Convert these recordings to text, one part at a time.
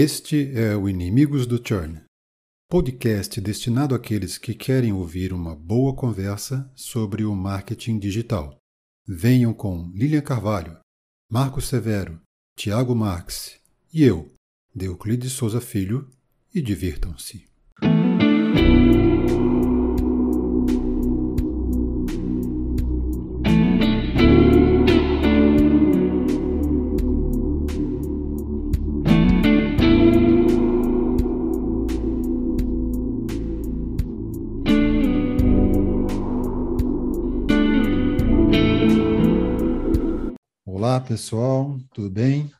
Este é o Inimigos do Churn, podcast destinado àqueles que querem ouvir uma boa conversa sobre o marketing digital. Venham com Lilian Carvalho, Marcos Severo, Tiago Marx e eu, Euclides Souza Filho, e divirtam-se. Pessoal, tudo bem?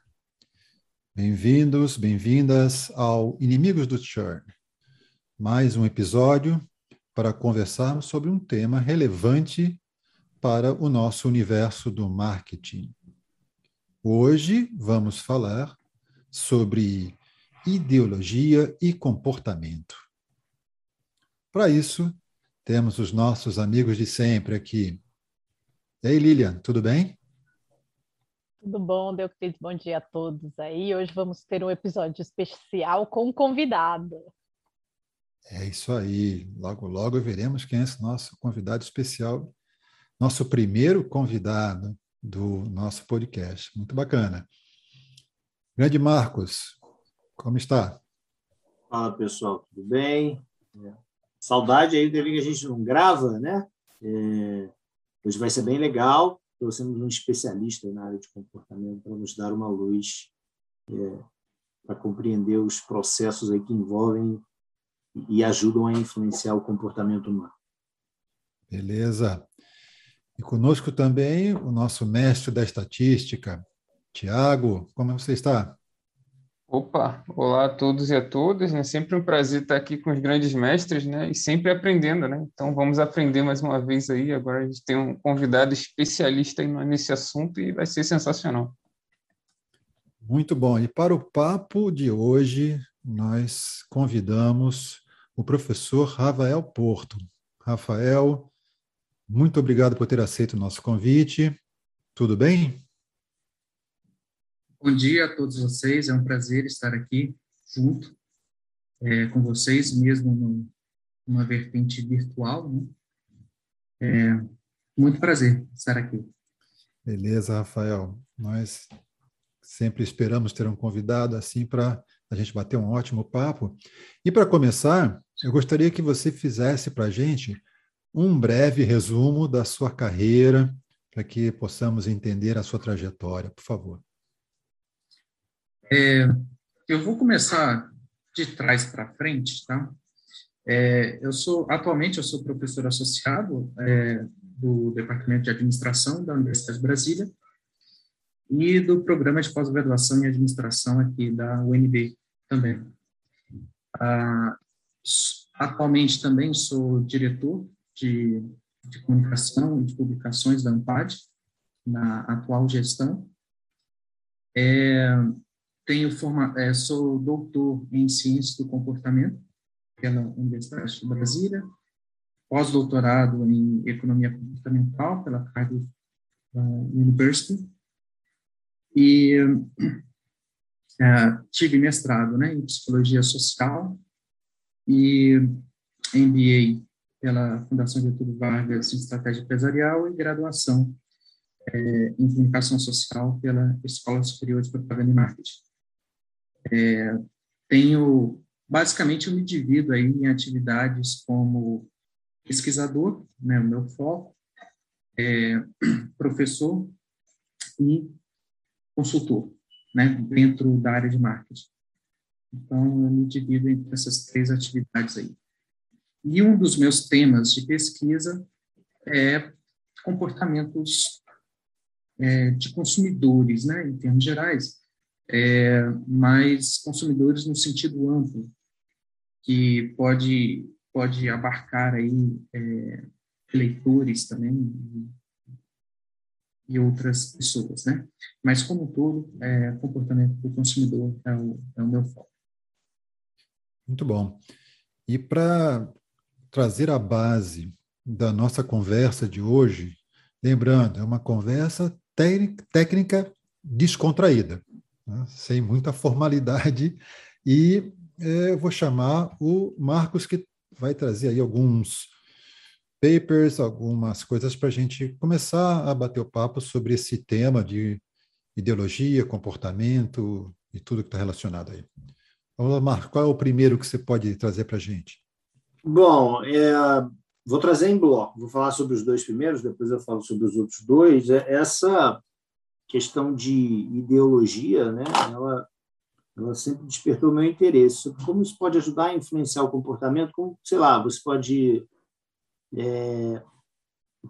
Bem-vindos, bem-vindas ao Inimigos do Churn. Mais um episódio para conversarmos sobre um tema relevante para o nosso universo do marketing. Hoje vamos falar sobre ideologia e comportamento. Para isso, temos os nossos amigos de sempre aqui. E aí, Lilian, tudo bem? Tudo bom, Deuclides? Bom dia a todos aí. Hoje vamos ter um episódio especial com um convidado. É isso aí. Logo, logo veremos quem é esse nosso convidado especial, nosso primeiro convidado do nosso podcast. Muito bacana. Grande Marcos, como está? Fala pessoal, tudo bem? É. Saudade aí dele que a gente não grava, né? É... Hoje vai ser bem legal trouxemos um especialista na área de comportamento para nos dar uma luz é, para compreender os processos aí que envolvem e ajudam a influenciar o comportamento humano. Beleza. E conosco também o nosso mestre da estatística, Tiago. Como você está? Opa, olá a todos e a todas, né? Sempre um prazer estar aqui com os grandes mestres, né? E sempre aprendendo, né? Então vamos aprender mais uma vez aí. Agora a gente tem um convidado especialista nesse assunto e vai ser sensacional. Muito bom. E para o papo de hoje, nós convidamos o professor Rafael Porto. Rafael, muito obrigado por ter aceito o nosso convite. Tudo bem? Bom dia a todos vocês, é um prazer estar aqui junto é, com vocês, mesmo no, numa vertente virtual. Né? É, muito prazer estar aqui. Beleza, Rafael. Nós sempre esperamos ter um convidado assim para a gente bater um ótimo papo. E para começar, eu gostaria que você fizesse para a gente um breve resumo da sua carreira, para que possamos entender a sua trajetória, por favor. É, eu vou começar de trás para frente, tá? É, eu sou atualmente eu sou professor associado é, do Departamento de Administração da Universidade de Brasília e do programa de pós-graduação em administração aqui da UNB também. Ah, atualmente também sou diretor de, de comunicação e de publicações da ANPAD na atual gestão. É, tenho forma, é, sou doutor em ciências do comportamento pela Universidade de Brasília, pós-doutorado em economia comportamental pela Cardiff University e uh, tive mestrado, né, em psicologia social e MBA pela Fundação Getúlio Vargas em estratégia empresarial e graduação é, em comunicação social pela Escola Superior de Propaganda e Marketing. É, tenho, basicamente, eu me divido aí em atividades como pesquisador, né, o meu foco, é, professor e consultor, né, dentro da área de marketing. Então, eu me divido entre essas três atividades aí. E um dos meus temas de pesquisa é comportamentos é, de consumidores, né, em termos gerais, é, mas consumidores no sentido amplo, que pode, pode abarcar aí é, leitores também e outras pessoas, né? Mas, como um todo, é, comportamento do consumidor é o, é o meu foco. Muito bom. E para trazer a base da nossa conversa de hoje, lembrando, é uma conversa técnica descontraída né? sem muita formalidade E é, vou chamar o Marcos, que vai trazer aí alguns papers, algumas coisas para a gente começar a bater o papo sobre esse tema de ideologia, comportamento e tudo que está relacionado aí. Vamos lá, Marcos, qual é o primeiro que você pode trazer para a gente? Bom, é, vou trazer em bloco. Vou falar sobre os dois primeiros, depois eu falo sobre os outros dois. É, essa questão de ideologia, né, ela, ela sempre despertou meu interesse. Como isso pode ajudar a influenciar o comportamento? Como, sei lá, você pode é,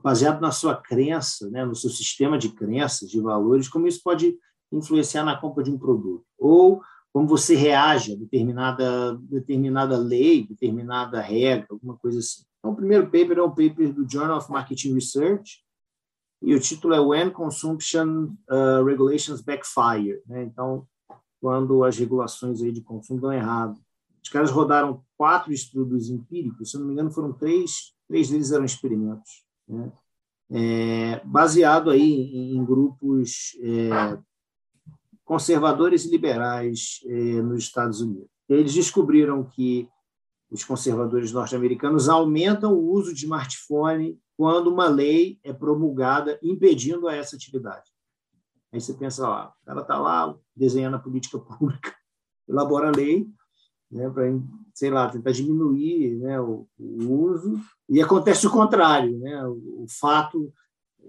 baseado na sua crença, né, no seu sistema de crenças, de valores, como isso pode influenciar na compra de um produto. Ou como você reage a determinada, determinada lei, determinada regra, alguma coisa assim. Então, o primeiro paper é um paper do Journal of Marketing Research, e o título é When Consumption uh, Regulations Backfire. Né? Então, quando as regulações aí de consumo dão errado. Os caras rodaram quatro estudos empíricos, se não me engano, foram três, três deles eram experimentos né? é, baseado aí em, grupos é, conservadores e liberais é, nos Estados Unidos. Eles descobriram que os conservadores norte-americanos aumentam o uso de smartphone quando uma lei é promulgada impedindo essa atividade. Aí você pensa lá, o cara está lá desenhando a política pública, elabora a lei, né, para, sei lá, tentar diminuir né, o, o, uso, e acontece o contrário, né, o, o, fato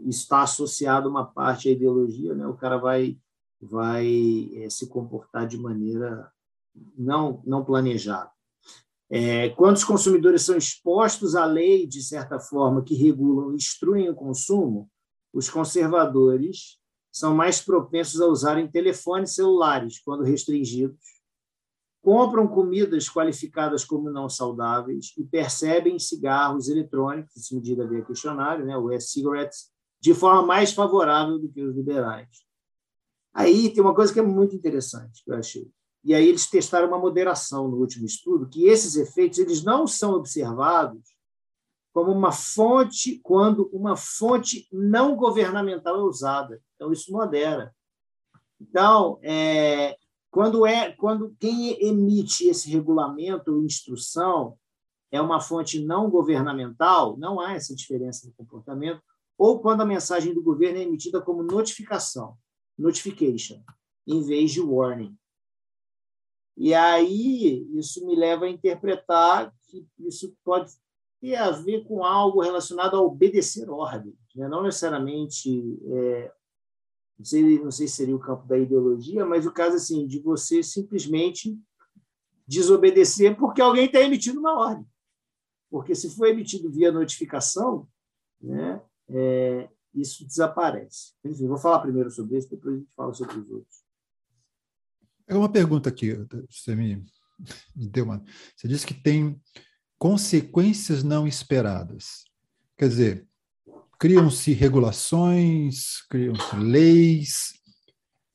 está associado a uma parte à ideologia, né, o cara vai, vai é, se comportar de maneira não, não planejada. É, quando os consumidores são expostos à lei, de certa forma, que regulam e instruem o consumo, os conservadores são mais propensos a usarem telefones celulares quando restringidos compram comidas qualificadas como não saudáveis e percebem cigarros eletrônicos, essa medida via questionário, né, o e-cigarettes, de forma mais favorável do que os liberais. Aí tem uma coisa que é muito interessante, que eu achei. E aí eles testaram uma moderação no último estudo, que esses efeitos eles não são observados como uma fonte quando uma fonte não governamental é usada. Então isso modera. Então, é, quando é quando quem emite esse regulamento ou instrução é uma fonte não governamental, não há essa diferença no comportamento, ou quando a mensagem do governo é emitida como notificação, notification, em vez de warning. E aí isso me leva a interpretar que isso pode ter a ver com algo relacionado a obedecer ordens, né? não necessariamente é, não sei, não sei se seria o campo da ideologia, mas o caso assim de você simplesmente desobedecer porque alguém está emitindo uma ordem. Porque se for emitido via notificação, né, é, isso desaparece. Enfim, vou falar primeiro sobre isso, depois a gente fala sobre os outros. É uma pergunta aqui, você me, me deu uma. Você disse que tem consequências não esperadas. Quer dizer, criam-se regulações, criam-se leis.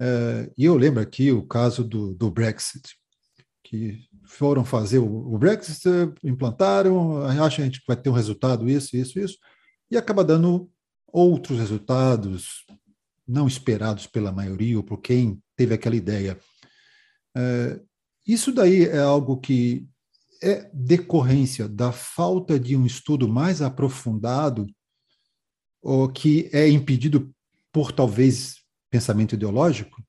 Uh, e eu lembro aqui o caso do, do Brexit, que foram fazer o, o, Brexit, implantaram, acham que a gente vai ter um resultado, isso, isso, isso, e acaba dando outros resultados não esperados pela maioria ou por quem teve aquela ideia. Isso daí é algo que é decorrência da falta de um estudo mais aprofundado ou que é impedido por talvez pensamento ideológico?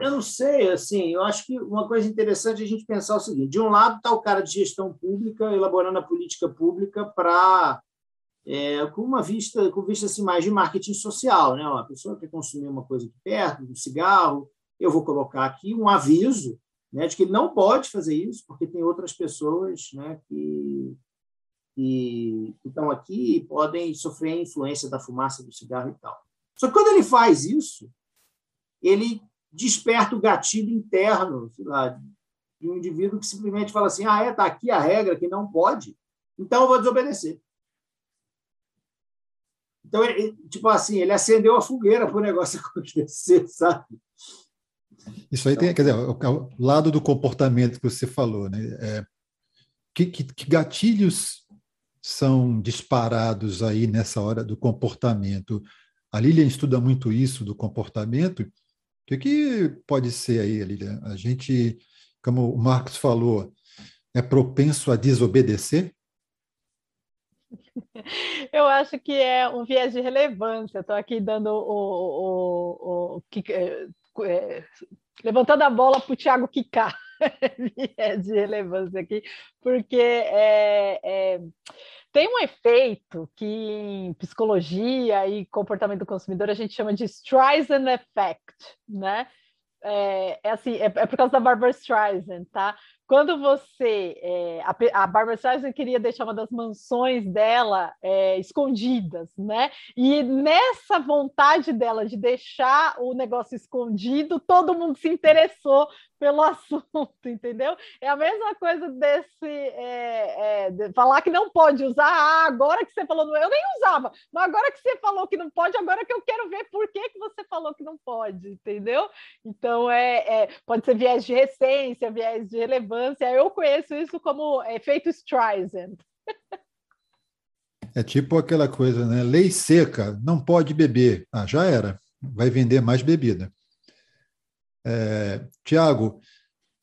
Eu não sei, assim, eu acho que uma coisa interessante é a gente pensar o seguinte: de um lado está o cara de gestão pública elaborando a política pública para é, com uma vista, com vista assim mais de marketing social, né? Uma pessoa que consumir uma coisa aqui perto, um cigarro, eu vou colocar aqui um aviso, né, de que ele não pode fazer isso porque tem outras pessoas, né, que que, estão aqui podem sofrer a influência da fumaça do cigarro e tal. Só que quando ele faz isso, ele desperta o gatilho interno, lá, de um indivíduo que simplesmente fala assim: ah, é, está aqui a regra que não pode, então eu vou desobedecer. Então, tipo assim, ele acendeu a fogueira para o negócio acontecer, sabe? Isso aí então, tem, quer dizer, o, o, lado do comportamento que você falou, né? É, que, que, que gatilhos são disparados aí nessa hora do comportamento. A Lilian estuda muito isso do comportamento que, que pode ser aí, Lilian? A gente, como o Marcos falou, é propenso a desobedecer? Eu acho que é um viés de relevância. Estou aqui dando o, o, o, o é, é, levantando a bola para o Thiago quicar. viés de relevância aqui, porque é, é, tem um efeito que em psicologia e comportamento do consumidor a gente chama de Streisand Effect, né? É, é assim, é, é por causa da Barbara Streisand, tá? Quando você. É, a, a Barbara Streisand queria deixar uma das mansões dela é, escondidas, né? E nessa vontade dela de deixar o negócio escondido, todo mundo se interessou pelo assunto, entendeu? É a mesma coisa desse é, é, de falar que não pode usar. Ah, agora que você falou, eu nem usava, mas agora que você falou que não pode, agora que eu quero ver por que, que você falou que não pode, entendeu? Então é, é pode ser viés de recência, viés de relevância. Eu conheço isso como efeito Streisand. É tipo aquela coisa, né? Lei seca, não pode beber. Ah, já era. Vai vender mais bebida. É, Tiago,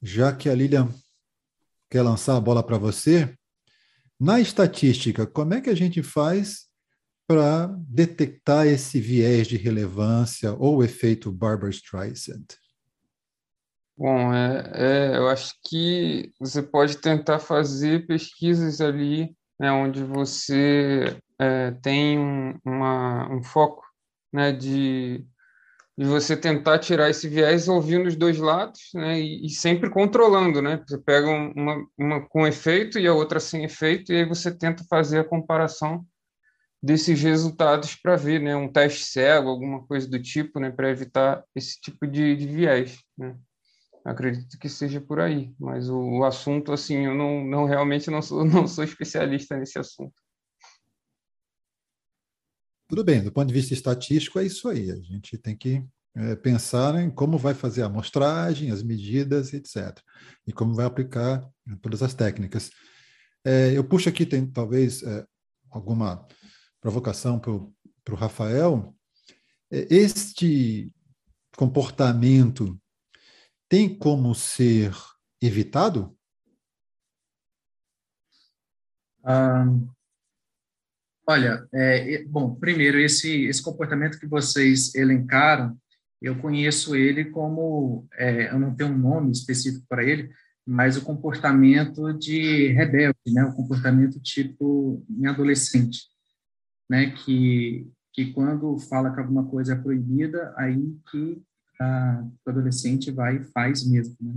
já que a Lilian quer lançar a bola para você, na estatística, como é que a gente faz para detectar esse viés de relevância ou efeito Barbara Streisand? Bom, é, é, eu acho que você pode tentar fazer pesquisas ali né, onde você é, tem um, uma, um foco né, de de você tentar tirar esse viés ouvindo os dois lados, né, e, e sempre controlando, né? Você pega uma, uma com efeito e a outra sem efeito, e aí você tenta fazer a comparação desses resultados para ver, né, um teste cego, alguma coisa do tipo, né, para evitar esse tipo de, de viés, né? Acredito que seja por aí, mas o, o assunto, assim, eu não, não realmente não sou, não sou especialista nesse assunto. Tudo bem, do ponto de vista estatístico, é isso aí. A gente tem que é, pensar em como vai fazer a amostragem, as medidas, etc. E como vai aplicar todas as técnicas. É, eu puxo aqui, tem talvez é, alguma provocação para o Rafael. É, este comportamento tem como ser evitado? Um, Olha, é, bom, primeiro, esse, esse comportamento que vocês elencaram, eu conheço ele como, é, eu não tenho um nome específico para ele, mas o comportamento de rebelde, né, o comportamento tipo em adolescente, né, que, que quando fala que alguma coisa é proibida, aí que o adolescente vai e faz mesmo, né.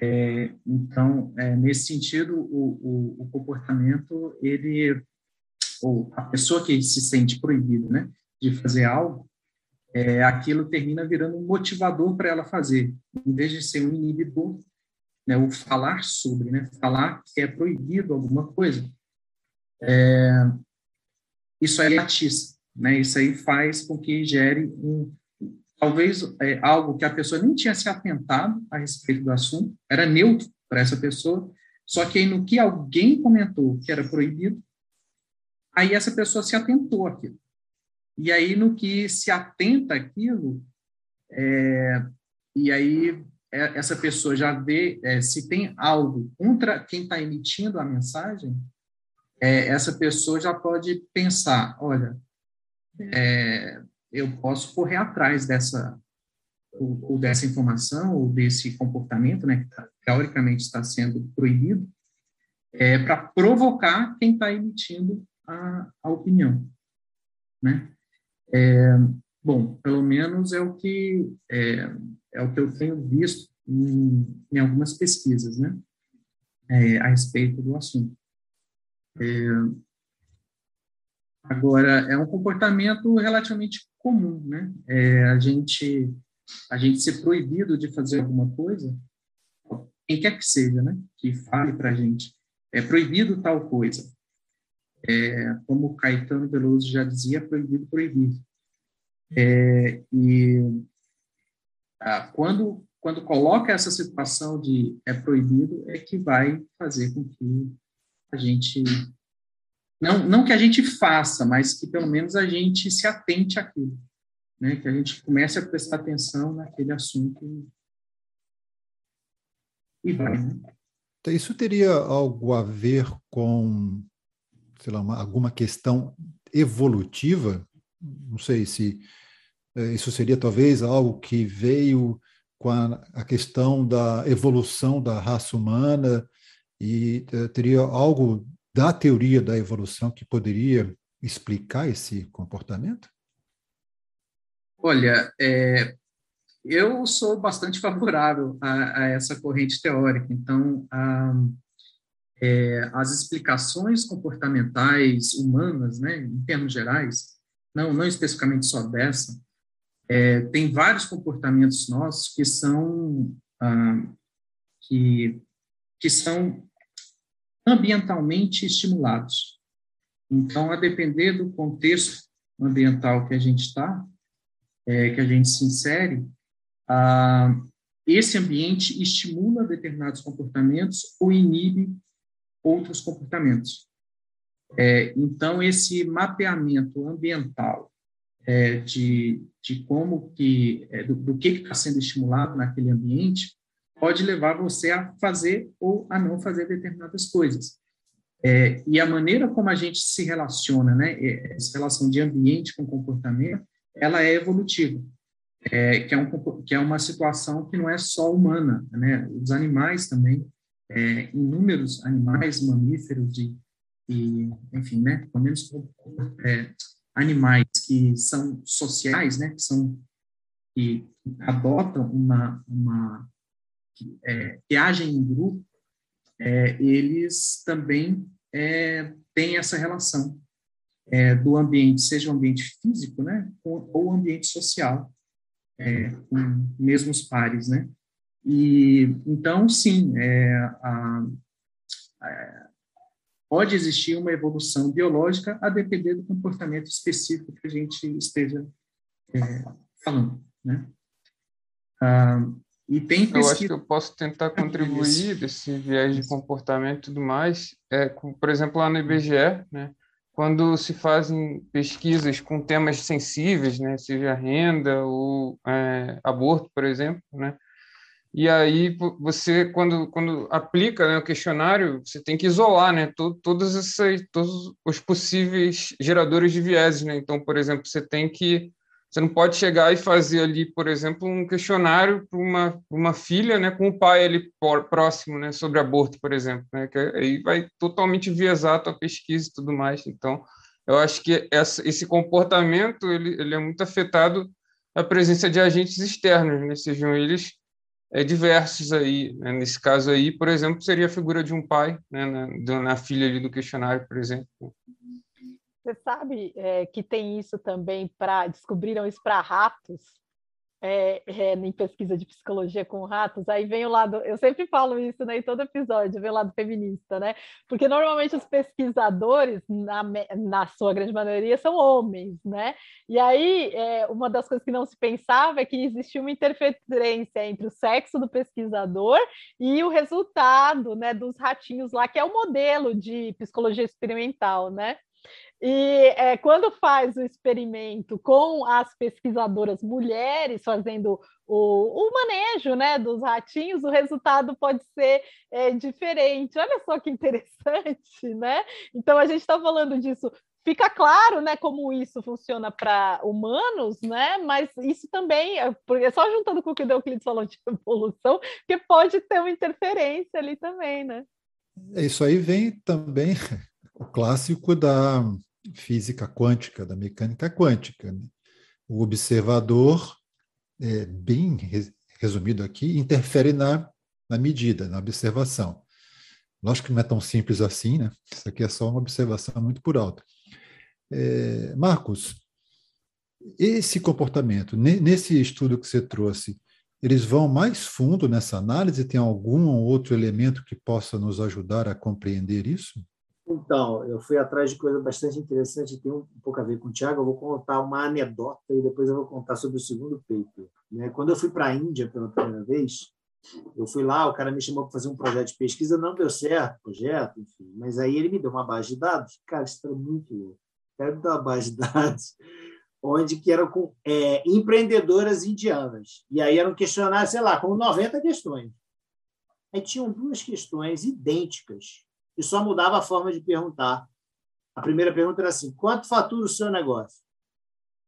É, então, é, nesse sentido, o, o, o comportamento, ele ou a pessoa que se sente proibida, né, de fazer algo, é, aquilo termina virando um motivador para ela fazer, em vez de ser um inibidor, né, o falar sobre, né, falar que é proibido alguma coisa. É, isso aí atiça, né, isso aí faz com que gere um, talvez é, algo que a pessoa nem tinha se atentado a respeito do assunto, era neutro para essa pessoa, só que aí no que alguém comentou que era proibido, aí essa pessoa se atentou àquilo. E aí, no que se atenta àquilo, é, e aí é, essa pessoa já vê é, se tem algo contra quem está emitindo a mensagem, é, essa pessoa já pode pensar, olha, é, eu posso correr atrás dessa ou, ou, dessa informação ou desse comportamento, né, que tá, teoricamente está sendo proibido, é, para provocar quem está emitindo a, a opinião, né? É, bom, pelo menos é o que é, é o que eu tenho visto em, em algumas pesquisas, né? É, a respeito do assunto. É, agora, é um comportamento relativamente comum, né? É, a gente a gente ser proibido de fazer alguma coisa, quem quer que seja, né? Que fale para a gente, é proibido tal coisa é, como Caetano Veloso já dizia, proibido proibir. É, e ah, quando quando coloca essa situação de é proibido, é que vai fazer com que a gente não não que a gente faça, mas que pelo menos a gente se atente àquilo, né, que a gente comece a prestar atenção naquele assunto e vai. Né? Então, isso teria algo a ver com, sei lá, uma, alguma questão evolutiva? Não sei se é, isso seria talvez algo que veio com a, a questão da evolução da raça humana e é, teria algo da teoria da evolução que poderia explicar esse comportamento? Olha, é, eu sou bastante favorável a, a essa corrente teórica. Então, a, é, as explicações comportamentais humanas, né, em termos gerais, não, não especificamente só dessa, é, tem vários comportamentos nossos que são ah, que, que são ambientalmente estimulados. Então, a depender do contexto ambiental que a gente está, é, que a gente se insere, ah, esse ambiente estimula determinados comportamentos ou inibe outros comportamentos. É, então, esse mapeamento ambiental é, de, de como que, é, do, do, que está sendo estimulado naquele ambiente, pode levar você a fazer ou a não fazer determinadas coisas. É, e a maneira como a gente se relaciona, né, essa relação de ambiente com comportamento, ela é evolutiva é, que, é um, que é uma situação que não é só humana, né? Os animais também, é, inúmeros animais, mamíferos e, enfim, né? Pelo menos é, animais que são sociais, né? Que são que adotam uma uma é, que agem em grupo, é, eles também é, têm essa relação é, do ambiente, seja o ambiente físico, né, ou o ambiente social é, com mesmos pares, né? E então, sim, é, a, a, pode existir uma evolução biológica a depender do comportamento específico que a gente esteja falando, né? Ah, e tem pesquisa... Eu acho que eu posso tentar contribuir desse viés de comportamento e tudo mais, é, com, por exemplo, lá no IBGE, né? quando se fazem pesquisas com temas sensíveis, né, seja renda ou é, aborto, por exemplo, né, e aí você quando quando aplica né, o questionário você tem que isolar né? To, todos esses todos os possíveis geradores de vieses né? Então por exemplo você tem que você não pode chegar e fazer ali, por exemplo, um questionário para uma, uma filha, né, com o pai ali próximo, né, sobre aborto, por exemplo, né, que aí vai totalmente viesar a tua pesquisa e tudo mais. Então, eu acho que essa, esse comportamento ele, ele é muito afetado a presença de agentes externos, né, sejam eles é, diversos aí. Né, nesse caso aí, por exemplo, seria a figura de um pai, né, na, na filha ali do questionário, por exemplo. Você sabe é, que tem isso também para descobriram isso para ratos é, é, em pesquisa de psicologia com ratos. Aí vem o lado, eu sempre falo isso né, em todo episódio, vem o lado feminista, né? Porque normalmente os pesquisadores, na, na sua grande maioria, são homens, né? E aí é, uma das coisas que não se pensava é que existia uma interferência entre o sexo do pesquisador e o resultado, né, dos ratinhos lá, que é o modelo de psicologia experimental, né? E é, quando faz o experimento com as pesquisadoras mulheres fazendo o, o manejo né, dos ratinhos, o resultado pode ser é, diferente. Olha só que interessante, né? Então a gente está falando disso. Fica claro, né, como isso funciona para humanos, né? Mas isso também, é, porque só juntando com o que o Euclides falou de evolução, que pode ter uma interferência ali também, né? Isso aí vem também o clássico da física quântica, da mecânica quântica. Né? O observador, é, bem resumido aqui, interfere na, na medida, na observação. Lógico que não é tão simples assim, né? Isso aqui é só uma observação muito por alto. É, Marcos, esse comportamento, nesse estudo que você trouxe, eles vão mais fundo nessa análise? Tem algum outro elemento que possa nos ajudar a compreender isso? Então, eu fui atrás de coisa bastante interessante, tem um pouco a ver com o Tiago. Eu vou contar uma anedota e depois eu vou contar sobre o segundo paper. Né? Quando eu fui para a Índia pela primeira vez, eu fui lá, o cara me chamou para fazer um projeto de pesquisa, não deu certo o projeto, enfim, mas aí ele me deu uma base de dados. Cara, isso era muito louco. Quero dar uma base de dados onde que eram com é, empreendedoras indianas. E aí eram questionários, sei lá, com 90 questões. Aí tinham duas questões idênticas, e só mudava a forma de perguntar. A primeira pergunta era assim: quanto fatura o seu negócio?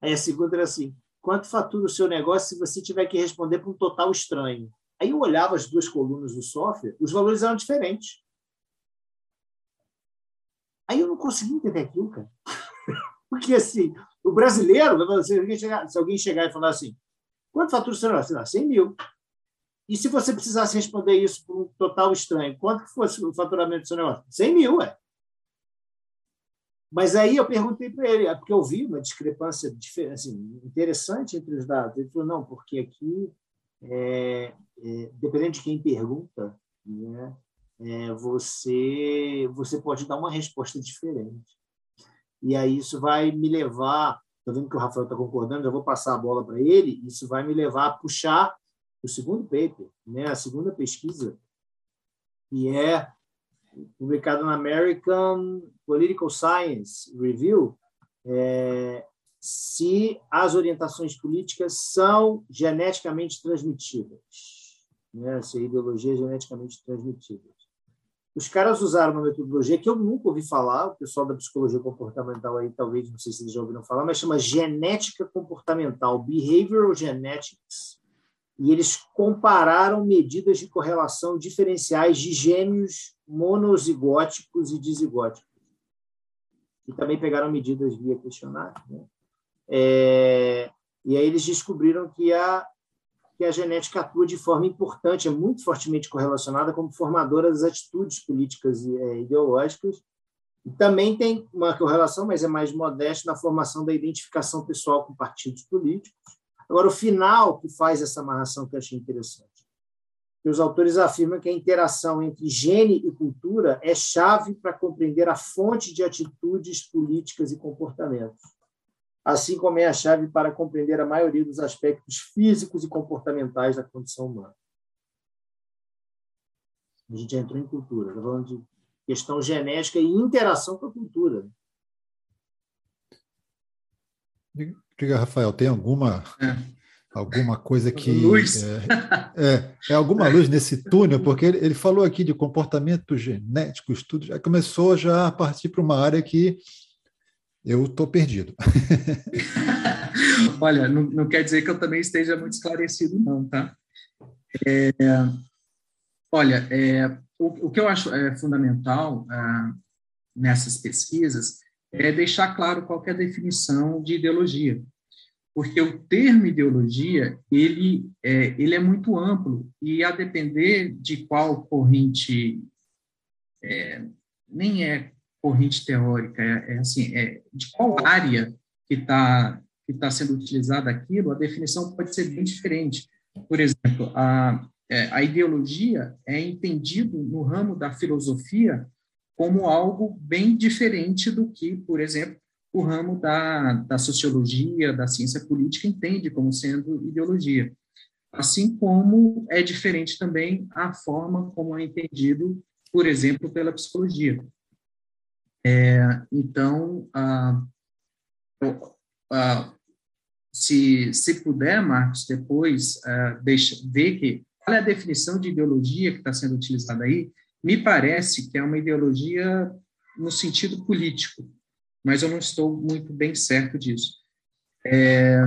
Aí a segunda era assim: quanto fatura o seu negócio se você tiver que responder para um total estranho? Aí eu olhava as duas colunas do software, os valores eram diferentes. Aí eu não conseguia entender aquilo, cara. Porque, assim, o brasileiro, se alguém chegar, se alguém chegar e falar assim, quanto fatura o seu negócio? Sei lá, 100 mil. E se você precisasse responder isso por um total estranho, quanto que fosse o faturamento do seu negócio? 100 mil, é. Mas aí eu perguntei para ele, é porque eu vi uma discrepância assim, interessante entre os dados. Ele falou, não, porque aqui, é, é, dependendo de quem pergunta, né, é, você, você pode dar uma resposta diferente. E aí isso vai me levar, estou vendo que o Rafael está concordando, já vou passar a bola para ele, isso vai me levar a puxar o segundo paper, né, a segunda pesquisa, que é publicada na American Political Science Review, é, se as orientações políticas são geneticamente transmitidas, né, se a ideologia é geneticamente transmitida. Os caras usaram uma metodologia que eu nunca ouvi falar, o pessoal da psicologia comportamental aí, talvez, não sei se eles já ouviram falar, mas chama genética comportamental, Behavioral Genetics. E eles compararam medidas de correlação diferenciais de gêmeos monozigóticos e dizigóticos. E também pegaram medidas via questionário. Né? É, e aí eles descobriram que a que a genética atua de forma importante, é muito fortemente correlacionada como formadora das atitudes políticas e é, ideológicas. E também tem uma correlação, mas é mais modesta, na formação da identificação pessoal com partidos políticos. Agora, o final que faz essa amarração que eu achei interessante. Que os autores afirmam que a interação entre gene e cultura é chave para compreender a fonte de atitudes políticas e comportamentos assim como é a chave para compreender a maioria dos aspectos físicos e comportamentais da condição humana. A gente entrou em cultura, está falando de questão genética e interação com a cultura. Diga, Rafael, tem alguma é. alguma coisa que luz. É, é, é, alguma luz nesse túnel? Porque ele, ele falou aqui de comportamento genético, estudo, já começou já a partir para uma área que eu estou perdido. Olha, não, não, quer dizer que eu também esteja muito esclarecido, não, tá? É, olha, é, o, o, que eu acho é, fundamental ah, nessas pesquisas é deixar claro qual é a definição de ideologia, porque o termo ideologia ele é, ele é muito amplo e a depender de qual corrente é, nem é corrente teórica, é, é assim, é, de qual área que está que tá sendo utilizada aquilo, a definição pode ser bem diferente. Por exemplo, a, é, a ideologia é entendido no ramo da filosofia como algo bem diferente do que, por exemplo, o ramo da, da sociologia, da ciência política entende como sendo ideologia. Assim como é diferente também a forma como é entendido, por exemplo, pela psicologia. É, então, ah, ah, se, se puder, Marcos, depois ah, deixa, ver que qual é a definição de ideologia que está sendo utilizada aí, me parece que é uma ideologia no sentido político, mas eu não estou muito bem certo disso. É,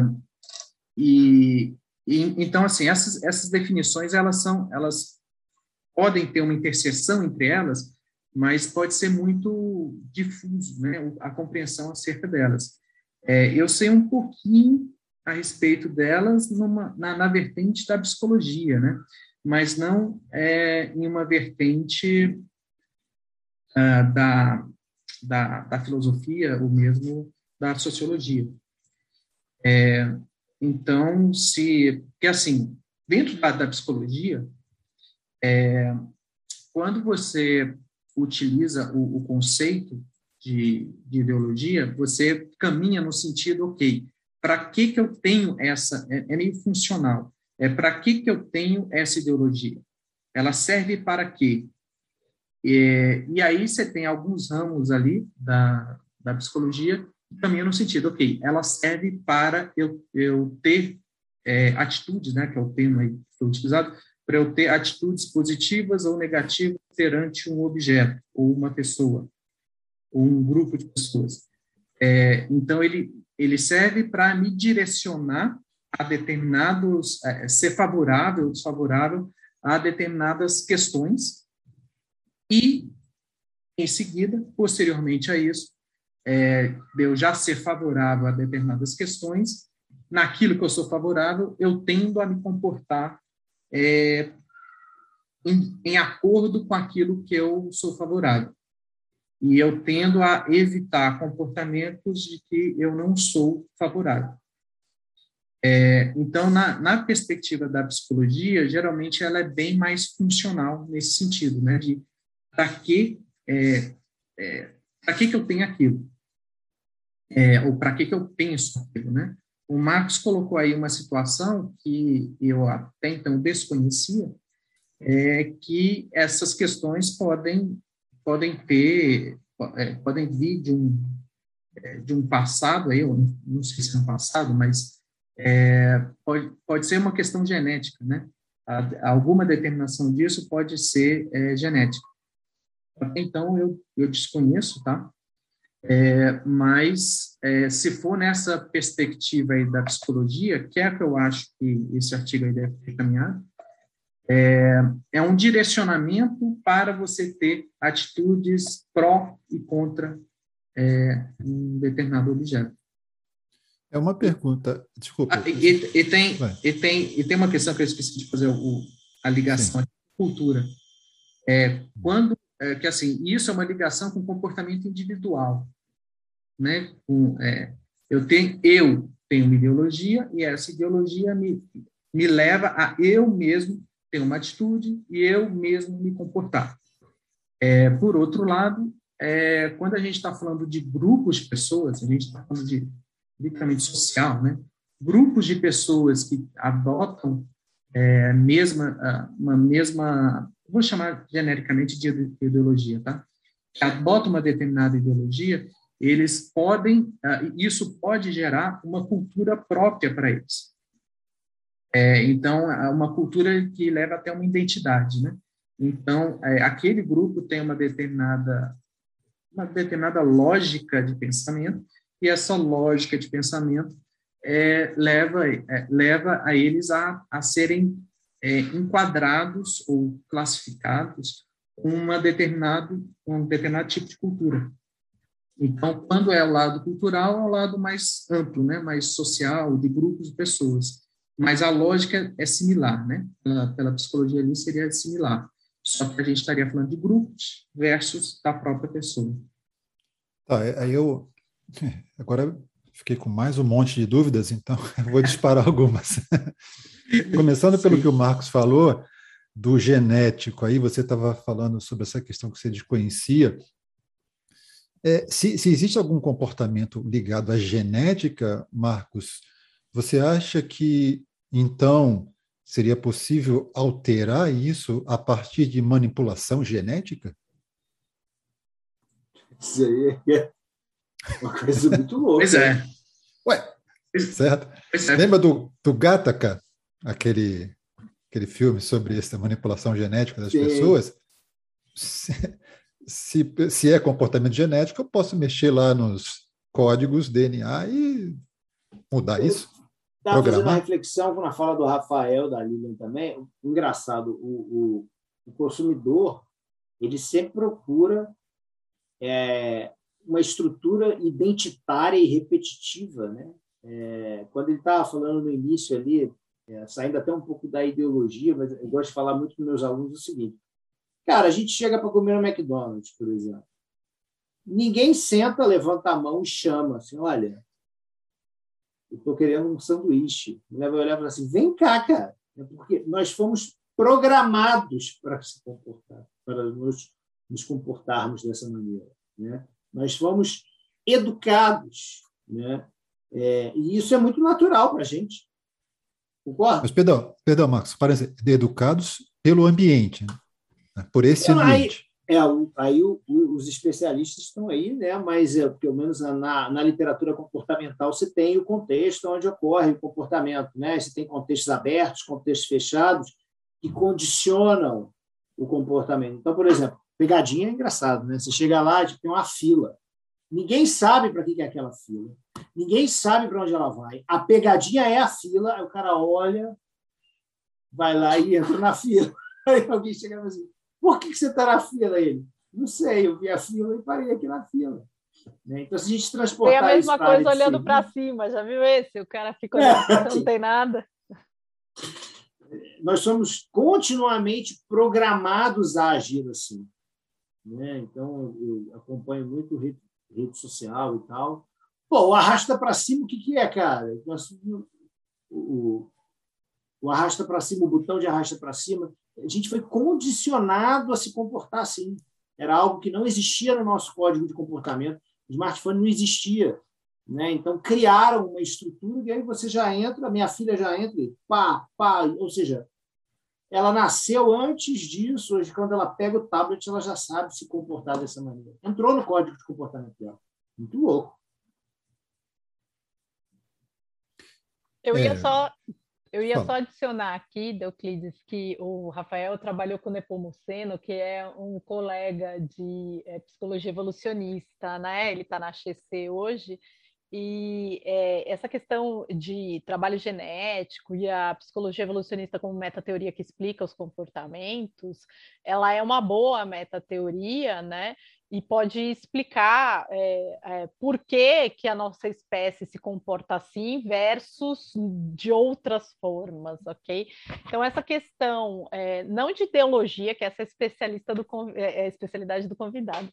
e, e, então, assim, essas, essas definições, elas são, elas podem ter uma interseção entre elas, mas pode ser muito difuso, né, a compreensão acerca delas. É, eu sei um pouquinho a respeito delas numa, na, na vertente da psicologia, né, mas não é, em uma vertente uh, da, da, da, filosofia ou mesmo da sociologia. É, então, se, porque assim, dentro da, da psicologia, é, quando você utiliza o, o conceito de, de, ideologia, você caminha no sentido, ok, para que, que eu tenho essa, é, é meio funcional, é para que, que eu tenho essa ideologia? Ela serve para quê? E, e aí você tem alguns ramos ali da, da psicologia caminha no sentido, ok, ela serve para eu, eu ter é, atitudes, né, que é o termo aí que foi utilizado, para eu ter atitudes positivas ou negativas perante um objeto, ou uma pessoa, ou um grupo de pessoas. É, então, ele, ele serve para me direcionar a determinados, é, ser favorável desfavorável a determinadas questões e, em seguida, posteriormente a isso, é, eu já ser favorável a determinadas questões, naquilo que eu sou favorável, eu tendo a me comportar é, em, em acordo com aquilo que eu sou favorável. E eu tendo a evitar comportamentos de que eu não sou favorável. É, então, na, na, perspectiva da psicologia, geralmente ela é bem mais funcional nesse sentido, né? De para que, é, é, para que que eu tenho aquilo? É, ou para que que eu penso aquilo, né? O Marcos colocou aí uma situação que eu até então desconhecia, é que essas questões podem podem ter é, podem vir de um é, de um passado aí, eu não sei se é um passado, mas é, pode, pode ser uma questão genética, né? Alguma determinação disso pode ser é, genética. Então, eu, eu desconheço, tá? É, mas, é, se for nessa perspectiva aí da psicologia, que é que eu acho que esse artigo aí deve ter caminhado, é, é um direcionamento para você ter atitudes pró e contra é, um determinado objeto. É uma pergunta, desculpa. Ah, e, e, tem, e, tem, e tem uma questão que eu esqueci de fazer o, a ligação com cultura. É, quando, é, que assim, isso é uma ligação com comportamento individual. Né? Com, é, eu, tenho, eu tenho uma ideologia e essa ideologia me, me leva a eu mesmo ter uma atitude e eu mesmo me comportar. É, por outro lado, é, quando a gente está falando de grupos de pessoas, a gente está falando de literalmente social, né? Grupos de pessoas que adotam é, mesma, uma mesma, vou chamar genericamente de ideologia, tá? Que adotam uma determinada ideologia, eles podem, ah, isso pode gerar uma cultura própria para eles. É, então, é uma cultura que leva até uma identidade, né? Então, é, aquele grupo tem uma determinada uma determinada lógica de pensamento e essa lógica de pensamento é, leva, é, leva a eles a, a serem é, enquadrados ou classificados com uma determinado, um determinado tipo de cultura. Então, quando é o lado cultural, é o lado mais amplo, né, mais social, de grupos de pessoas. Mas a lógica é similar, né? Pela, pela psicologia ali seria similar. Só que a gente estaria falando de grupos versus da própria pessoa. Tá, aí eu Agora fiquei com mais um monte de dúvidas, então eu vou disparar algumas. Começando pelo que o Marcos falou do genético, aí você estava falando sobre essa questão que você desconhecia. É, se, se existe algum comportamento ligado à genética, Marcos, você acha que então seria possível alterar isso a partir de manipulação genética? Isso aí é uma coisa muito louca. Pois é. Ué, certo? É. Lembra do, do Gattaca, aquele, aquele filme sobre essa manipulação genética das Sim. pessoas? Se, se, se, é comportamento genético, eu posso mexer lá nos códigos DNA e mudar eu isso. Estava fazendo uma reflexão com a fala do Rafael, da Lilian também. Engraçado, o, o, o consumidor ele sempre procura é, uma estrutura identitária e repetitiva, né? É, quando ele estava falando no início ali, é, saindo até um pouco da ideologia, mas eu gosto de falar muito com meus alunos o seguinte: cara, a gente chega para comer no McDonald's, por exemplo, ninguém senta, levanta a mão e chama assim, olha, eu estou querendo um sanduíche. Mulher vai olhar e falar assim, vem cá, cara, é porque nós fomos programados para se comportar, para nos, nos comportarmos dessa maneira, né? Nós fomos educados, né? É, e isso é muito natural para a gente. Concorda? Mas, perdão, perdão, Marcos, parece educados pelo ambiente, né? por esse então, ambiente. É, aí o, os especialistas estão aí, né? mas é, pelo menos na, na literatura comportamental você tem o contexto onde ocorre o comportamento. Né? Você tem contextos abertos, contextos fechados, que condicionam o comportamento. Então, por exemplo, pegadinha é engraçado, né? Você chega lá, tipo, tem uma fila. Ninguém sabe para que é aquela fila. Ninguém sabe para onde ela vai. A pegadinha é a fila, aí o cara olha, vai lá e entra na fila. Aí alguém chega assim, por que você está na fila? Ele, não sei, eu vi a fila e parei aqui na fila. Né? Então, se a gente transportar Tem a mesma coisa olhando para cima, já viu esse? O cara fica olhando, é, não tem nada. Nós somos continuamente programados a agir assim. Né? Então, eu acompanho muito rede, rede social e tal. Pô, o arrasta para cima, o que, que é, cara? O, o, o arrasta para cima, o botão de arrasta para cima, a gente foi condicionado a se comportar assim. Era algo que não existia no nosso código de comportamento. O smartphone não existia. Né? Então, criaram uma estrutura e aí você já entra, minha filha já entra, e pá, pá, ou seja, ela nasceu antes disso, hoje, quando ela pega o tablet, ela já sabe se comportar dessa maneira. Entrou no código de comportamento dela. Muito louco. Eu ia é... só eu ia só adicionar aqui, Deuclides, que o Rafael trabalhou com o Nepomuceno, que é um colega de é, psicologia evolucionista, né? Ele está na HC hoje, e é, essa questão de trabalho genético e a psicologia evolucionista como metateoria que explica os comportamentos, ela é uma boa metateoria, né? E pode explicar é, é, por que, que a nossa espécie se comporta assim versus de outras formas, ok? Então, essa questão, não de ideologia, que essa é especialista do, é a especialidade do convidado,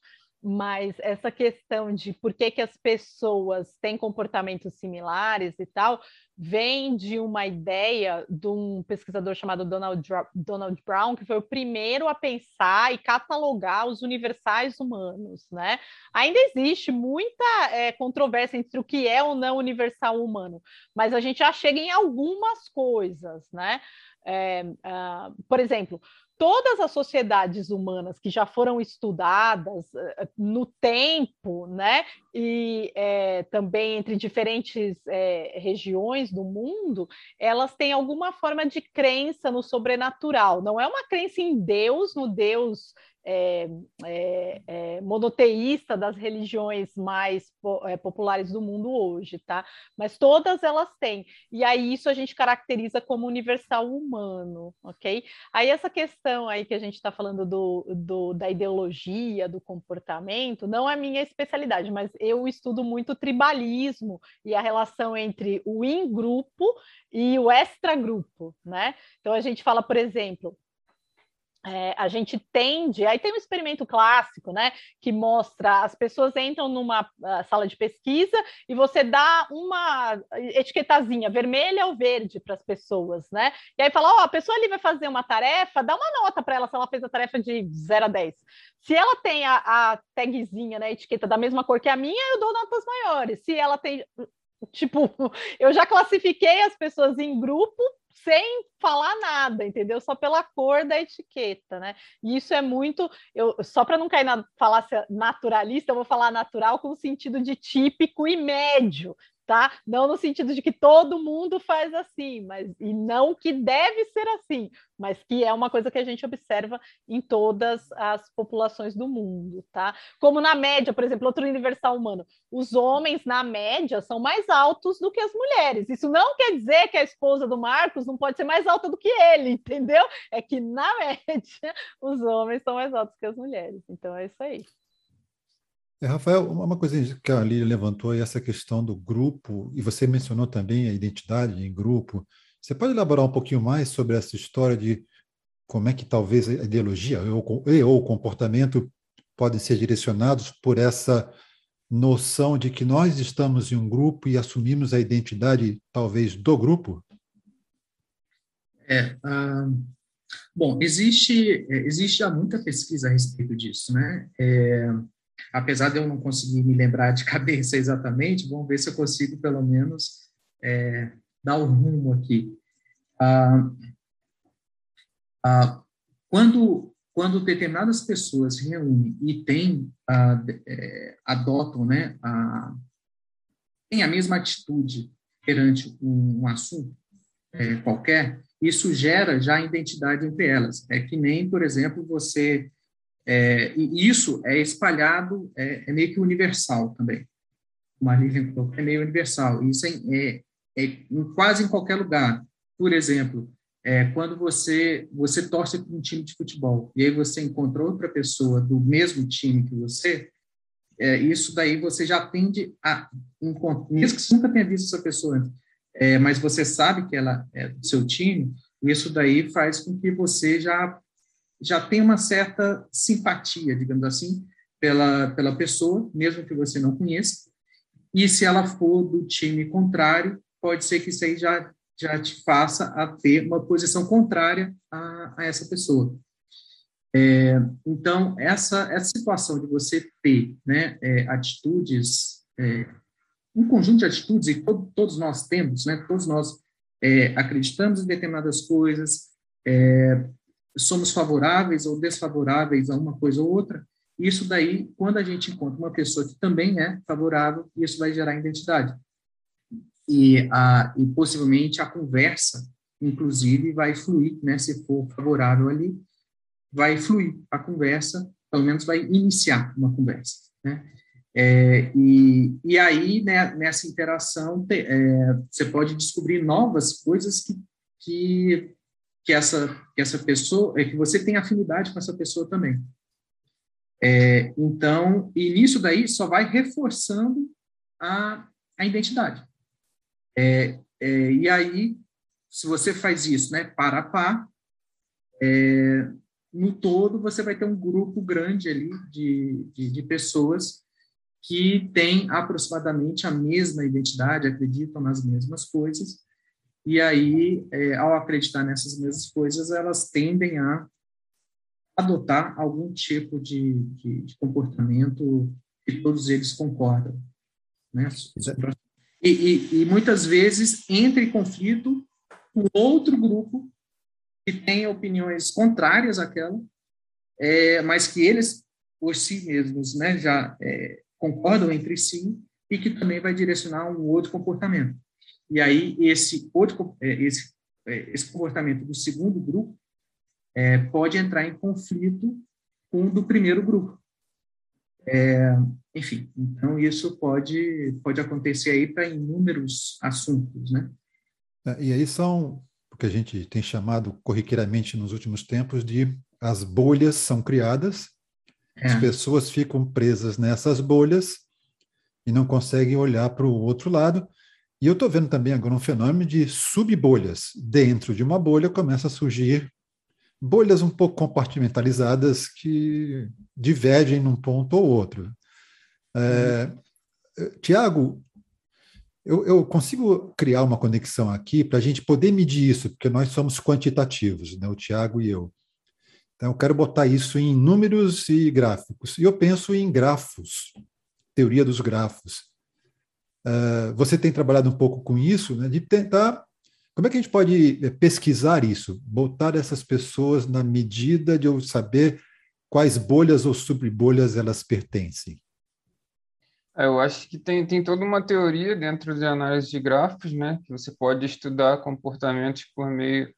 mas essa questão de por que, que as pessoas têm comportamentos similares e tal, vem de uma ideia de um pesquisador chamado Donald, Donald Brown, que foi o primeiro a pensar e catalogar os universais humanos, né? Ainda existe muita é, controvérsia entre o que é ou não universal humano, mas a gente já chega em algumas coisas, né? É, uh, por exemplo, todas as sociedades humanas que já foram estudadas uh, no tempo, né, e é, também entre diferentes é, regiões do mundo, elas têm alguma forma de crença no sobrenatural. Não é uma crença em Deus, no Deus é, é, é, monoteísta das religiões mais é, populares do mundo hoje, tá? Mas todas elas têm. E aí isso a gente caracteriza como universal humano, ok? Aí essa questão aí que a gente está falando do, do, da ideologia, do comportamento, não é minha especialidade, mas eu estudo muito tribalismo e a relação entre o in-grupo e o extra-grupo, né? Então a gente fala, por exemplo, é, a gente tende. Aí tem um experimento clássico, né? Que mostra as pessoas entram numa uh, sala de pesquisa e você dá uma etiquetazinha vermelha ou verde para as pessoas, né? E aí fala: Ó, oh, a pessoa ali vai fazer uma tarefa, dá uma nota para ela se ela fez a tarefa de 0 a 10. Se ela tem a, a tagzinha, né, a etiqueta da mesma cor que a minha, eu dou notas maiores. Se ela tem Tipo, eu já classifiquei as pessoas em grupo sem falar nada, entendeu? Só pela cor da etiqueta, né? E isso é muito, eu só para não cair na falácia naturalista, eu vou falar natural com o sentido de típico e médio, tá? Não no sentido de que todo mundo faz assim, mas e não que deve ser assim, mas que é uma coisa que a gente observa em todas as populações do mundo, tá? Como na média, por exemplo, outro universal humano, os homens na média são mais altos do que as mulheres. Isso não quer dizer que a esposa do Marcos não pode ser mais alta do que ele, entendeu? É que na média os homens são mais altos que as mulheres. Então é isso aí. É, Rafael, uma coisa que a Lília levantou é essa questão do grupo, e você mencionou também a identidade em grupo. Você pode elaborar um pouquinho mais sobre essa história de como é que talvez a ideologia ou, ou o comportamento podem ser direcionados por essa noção de que nós estamos em um grupo e assumimos a identidade, talvez, do grupo? É, ah, bom, existe, existe há muita pesquisa a respeito disso, né? É, apesar de eu não conseguir me lembrar de cabeça exatamente, vamos ver se eu consigo pelo menos é, dar o um rumo aqui. Ah, ah, quando quando determinadas pessoas se reúnem e têm, a, é, adotam, né, a, têm a mesma atitude perante um, um assunto é, qualquer, isso gera já identidade entre elas. É que nem, por exemplo, você. É, e isso é espalhado, é, é, meio que universal também. Uma Lilian é meio universal. Isso é, é, é, em quase em qualquer lugar. Por exemplo, é, quando você você torce para um time de futebol e aí você encontra outra pessoa do mesmo time que você, isso daí você já tende a mesmo que você nunca tenha visto essa pessoa antes, mas você sabe que ela é do seu time, isso daí faz com que você já já tenha uma certa simpatia, digamos assim, pela pela pessoa, mesmo que você não conheça. E se ela for do time contrário, pode ser que isso aí já já te faça a ter uma posição contrária a, a essa pessoa. É, então, essa, essa situação de você ter né, é, atitudes é, um conjunto de atitudes, e todo, todos nós temos, né? todos nós é, acreditamos em determinadas coisas, é, somos favoráveis ou desfavoráveis a uma coisa ou outra, isso daí, quando a gente encontra uma pessoa que também é favorável, isso vai gerar identidade. E, a, e possivelmente a conversa, inclusive, vai fluir, né? se for favorável ali, vai fluir a conversa, pelo menos vai iniciar uma conversa. Né? É, e, e aí, né, nessa interação, te, é, você pode descobrir novas coisas que, que, que, essa, que essa pessoa, é, que você tem afinidade com essa pessoa também. É, então, e nisso daí só vai reforçando a, a identidade. É, é, e aí, se você faz isso, né, para a par, é, no todo você vai ter um grupo grande ali de, de, de pessoas que têm aproximadamente a mesma identidade, acreditam nas mesmas coisas, e aí, é, ao acreditar nessas mesmas coisas, elas tendem a adotar algum tipo de, de, de comportamento que todos eles concordam. Né? E, e, e, muitas vezes entra em conflito com outro grupo que tem opiniões contrárias àquela, é, mas que eles, por si mesmos, né, já é, concordam entre si e que também vai direcionar um outro comportamento. E aí esse outro é, esse é, esse comportamento do segundo grupo é, pode entrar em conflito com o do primeiro grupo. É, enfim, então isso pode pode acontecer aí para inúmeros assuntos, né? É, e aí são o que a gente tem chamado corriqueiramente nos últimos tempos de as bolhas são criadas é. As pessoas ficam presas nessas bolhas e não conseguem olhar para o outro lado. E eu estou vendo também agora um fenômeno de subbolhas. Dentro de uma bolha começa a surgir bolhas um pouco compartimentalizadas que divergem num ponto ou outro. É, Tiago, eu, eu, consigo criar uma conexão aqui para a gente poder medir isso, porque nós somos quantitativos, né, o Tiago e eu. Então, eu quero botar isso em números e gráficos. E eu penso em grafos, teoria dos grafos. Uh, você tem trabalhado um pouco com isso, né, de tentar. Como é que a gente pode eh, pesquisar isso? Botar essas pessoas na medida de eu saber quais bolhas ou subbolhas elas pertencem? É, eu acho que tem, tem toda uma teoria dentro de análise de grafos, né? Que você pode estudar comportamentos por meio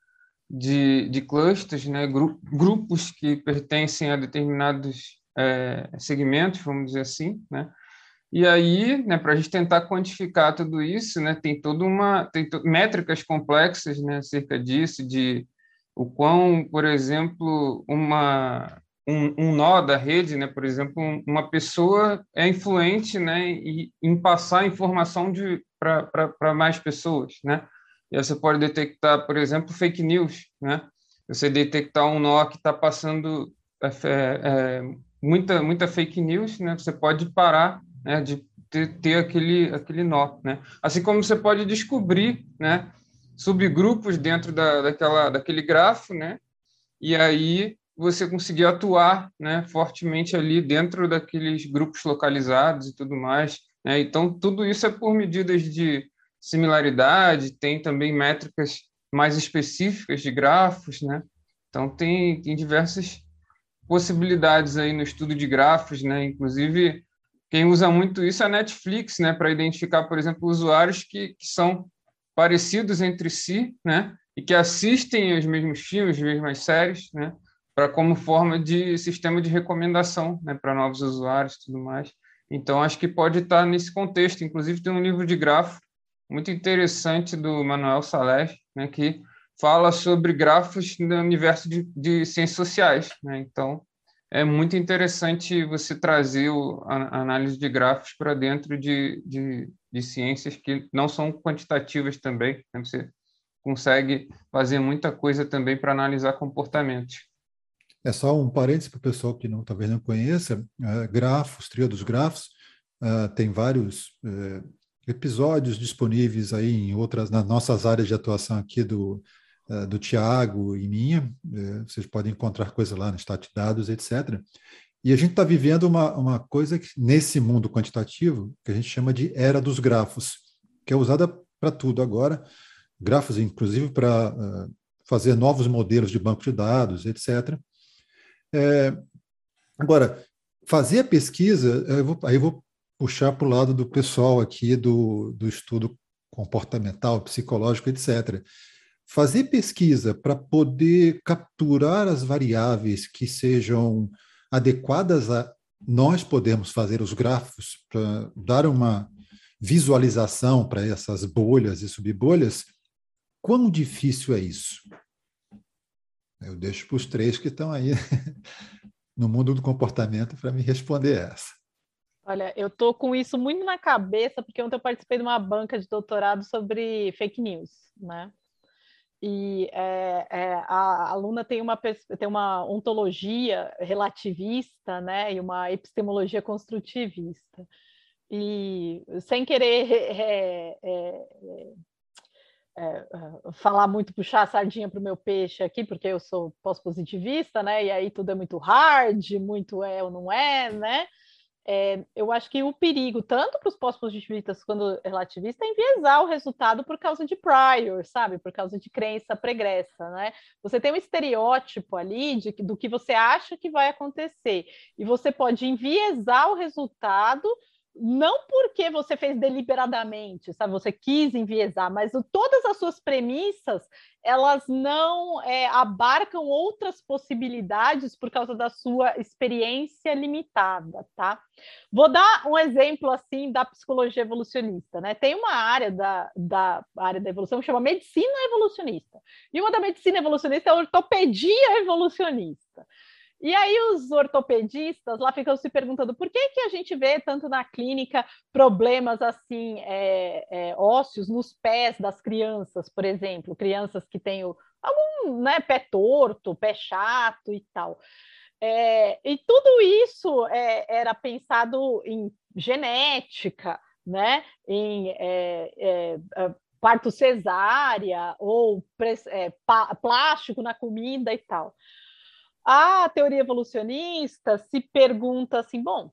de, de clusters, né, gru grupos que pertencem a determinados é, segmentos, vamos dizer assim, né? E aí, né, para a gente tentar quantificar tudo isso, né, tem toda uma tem métricas complexas, né, acerca disso, de o quão, por exemplo, uma um, um nó da rede, né, por exemplo, uma pessoa é influente, né, em, em passar informação de para mais pessoas, né? E você pode detectar, por exemplo, fake news, né? Você detectar um nó que está passando é, é, muita muita fake news, né? Você pode parar, né? De ter, ter aquele aquele nó, né? Assim como você pode descobrir, né? Subgrupos dentro da, daquela daquele grafo, né? E aí você conseguir atuar, né? Fortemente ali dentro daqueles grupos localizados e tudo mais. Né? Então tudo isso é por medidas de similaridade, tem também métricas mais específicas de grafos, né? Então tem, tem diversas possibilidades aí no estudo de grafos, né? Inclusive, quem usa muito isso é a Netflix, né? Para identificar, por exemplo, usuários que, que são parecidos entre si, né? E que assistem os mesmos filmes, as mesmas séries, né? Para como forma de sistema de recomendação, né? Para novos usuários e tudo mais. Então, acho que pode estar nesse contexto. Inclusive, tem um livro de grafo muito interessante do Manuel Saleh, né? Que fala sobre grafos no universo de, de ciências sociais. Né? Então, é muito interessante você trazer a, análise de grafos para dentro de, de, de, ciências que não são quantitativas também. Né? Você consegue fazer muita coisa também para analisar comportamentos. É só um parênteses para o pessoal que não talvez não conheça, uh, grafos, trio dos grafos, uh, tem vários uh, episódios disponíveis aí em outras, nas nossas áreas de atuação aqui do, do Tiago e minha, eh, vocês podem encontrar coisa lá no Stat Dados, etc. E a gente está vivendo uma, uma coisa que, nesse mundo quantitativo que a gente chama de era dos grafos, que é usada para tudo agora, grafos inclusive para uh, fazer novos modelos de banco de dados, etc. É, agora, fazer a pesquisa, eu vou, aí eu vou puxar para o lado do pessoal aqui do, do estudo comportamental, psicológico, etc fazer pesquisa para poder capturar as variáveis que sejam adequadas a nós podemos fazer os grafos para dar uma visualização para essas bolhas e subbolhas, quão difícil é isso? Eu deixo para os três que estão aí no mundo do comportamento para me responder essa. Olha, eu estou com isso muito na cabeça, porque ontem eu participei de uma banca de doutorado sobre fake news, né? E é, é, a aluna tem uma, tem uma ontologia relativista, né, e uma epistemologia construtivista. E sem querer é, falar muito, puxar a sardinha para o meu peixe aqui, porque eu sou pós-positivista, né, e aí tudo é muito hard, muito é ou não é, né, é, eu acho que o perigo, tanto para os pós-positivistas quanto relativistas, é enviesar o resultado por causa de prior, sabe? Por causa de crença pregressa, né? Você tem um estereótipo ali de, do que você acha que vai acontecer, e você pode enviesar o resultado não porque você fez deliberadamente, sabe? Você quis enviesar, mas todas as suas premissas elas não é, abarcam outras possibilidades por causa da sua experiência limitada, tá? Vou dar um exemplo assim da psicologia evolucionista, né? Tem uma área da, da área da evolução que chama medicina evolucionista, e uma da medicina evolucionista é a ortopedia evolucionista. E aí os ortopedistas lá ficam se perguntando por que, que a gente vê tanto na clínica problemas assim é, é, ósseos nos pés das crianças, por exemplo, crianças que têm algum né, pé torto, pé chato e tal. É, e tudo isso é, era pensado em genética, né, em é, é, parto cesárea ou plástico na comida e tal. A teoria evolucionista se pergunta assim: bom,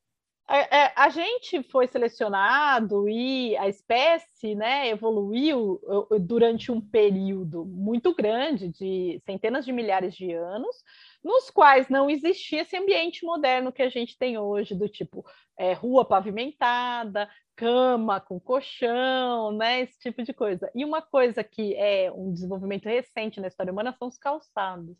é, é, a gente foi selecionado e a espécie né, evoluiu durante um período muito grande, de centenas de milhares de anos, nos quais não existia esse ambiente moderno que a gente tem hoje, do tipo é, rua pavimentada, cama com colchão, né, esse tipo de coisa. E uma coisa que é um desenvolvimento recente na história humana são os calçados.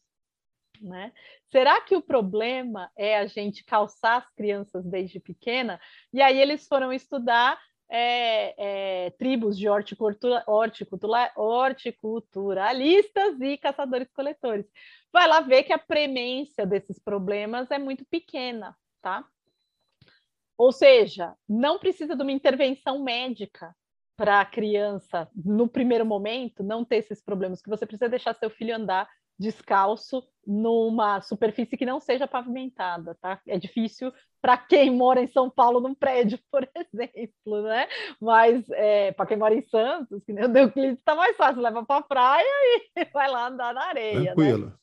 Né? Será que o problema é a gente calçar as crianças desde pequena? E aí eles foram estudar é, é, tribos de horticultura, horticultura, horticulturalistas e caçadores-coletores. Vai lá ver que a premência desses problemas é muito pequena, tá? Ou seja, não precisa de uma intervenção médica para a criança, no primeiro momento, não ter esses problemas, que você precisa deixar seu filho andar descalço numa superfície que não seja pavimentada, tá? É difícil para quem mora em São Paulo num prédio, por exemplo, né? Mas é, para quem mora em Santos, que nem o Euclides está mais fácil, leva para a praia e vai lá andar na areia. Né? Tranquilo. Né?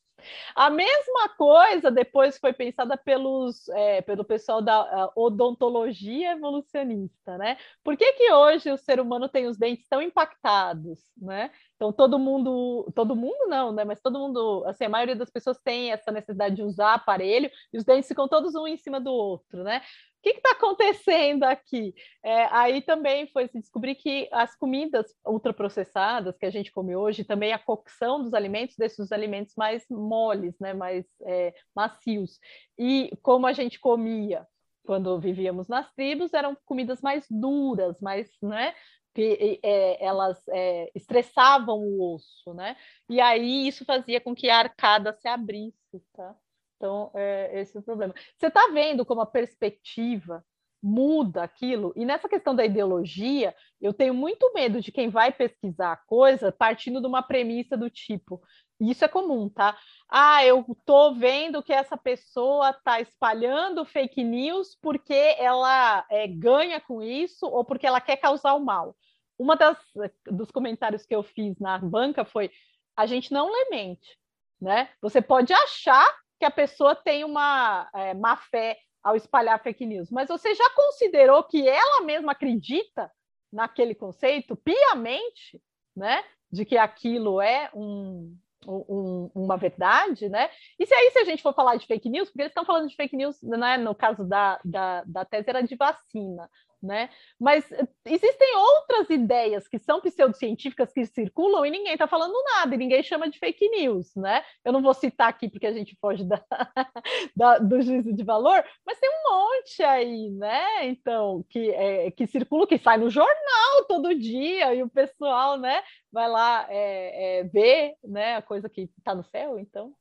A mesma coisa depois foi pensada pelos, é, pelo pessoal da odontologia evolucionista, né? Por que, que hoje o ser humano tem os dentes tão impactados, né? Então todo mundo, todo mundo não, né? Mas todo mundo, assim, a maioria das pessoas tem essa necessidade de usar aparelho e os dentes ficam todos um em cima do outro, né? O que está acontecendo aqui? É, aí também foi se descobrir que as comidas ultraprocessadas que a gente come hoje, também a cocção dos alimentos, desses alimentos mais moles, né, mais é, macios. E como a gente comia quando vivíamos nas tribos, eram comidas mais duras, mais, né, que é, elas é, estressavam o osso, né? E aí isso fazia com que a arcada se abrisse, tá? Então, é, esse é o problema. Você está vendo como a perspectiva muda aquilo? E nessa questão da ideologia, eu tenho muito medo de quem vai pesquisar a coisa partindo de uma premissa do tipo. Isso é comum, tá? Ah, eu estou vendo que essa pessoa está espalhando fake news porque ela é, ganha com isso ou porque ela quer causar o mal. Uma das dos comentários que eu fiz na banca foi: a gente não lê mente, né? Você pode achar que a pessoa tem uma é, má fé ao espalhar fake news, mas você já considerou que ela mesma acredita naquele conceito piamente, né? De que aquilo é um, um, uma verdade, né? E se aí se a gente for falar de fake news, porque eles estão falando de fake news, né? No caso da, da, da tese era de vacina, né? Mas eh, existem outras ideias que são pseudocientíficas que circulam e ninguém está falando nada, e ninguém chama de fake news, né? Eu não vou citar aqui porque a gente foge da, da, do juízo de valor, mas tem um monte aí, né? Então, que, é, que circula, que sai no jornal todo dia, e o pessoal, né, vai lá é, é, ver né, a coisa que está no céu, então.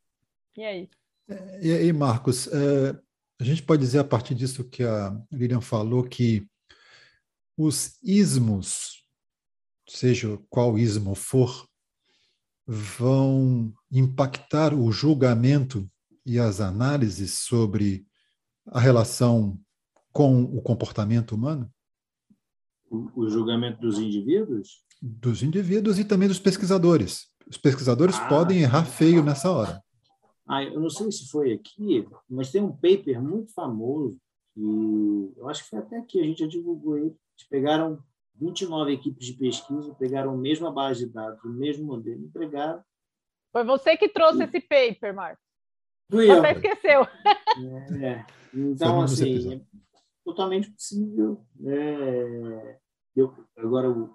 E aí? E aí, Marcos, é, a gente pode dizer a partir disso que a Lilian falou que os ismos, seja qual ismo for, vão impactar o julgamento e as análises sobre a relação com o comportamento humano? O, julgamento dos indivíduos? Dos indivíduos e também dos pesquisadores. Os pesquisadores ah, podem errar feio nessa hora. Ah, eu não sei se foi aqui, mas tem um paper muito famoso que eu acho que foi até aqui, a gente já divulgou ele, eles pegaram 29 equipes de pesquisa, pegaram a mesma base de dados, o mesmo modelo, entregaram. Foi você que trouxe e... esse paper, Marcos. Fui você esqueceu. É, é. Então, assim, é totalmente possível. Né? Eu, agora, o,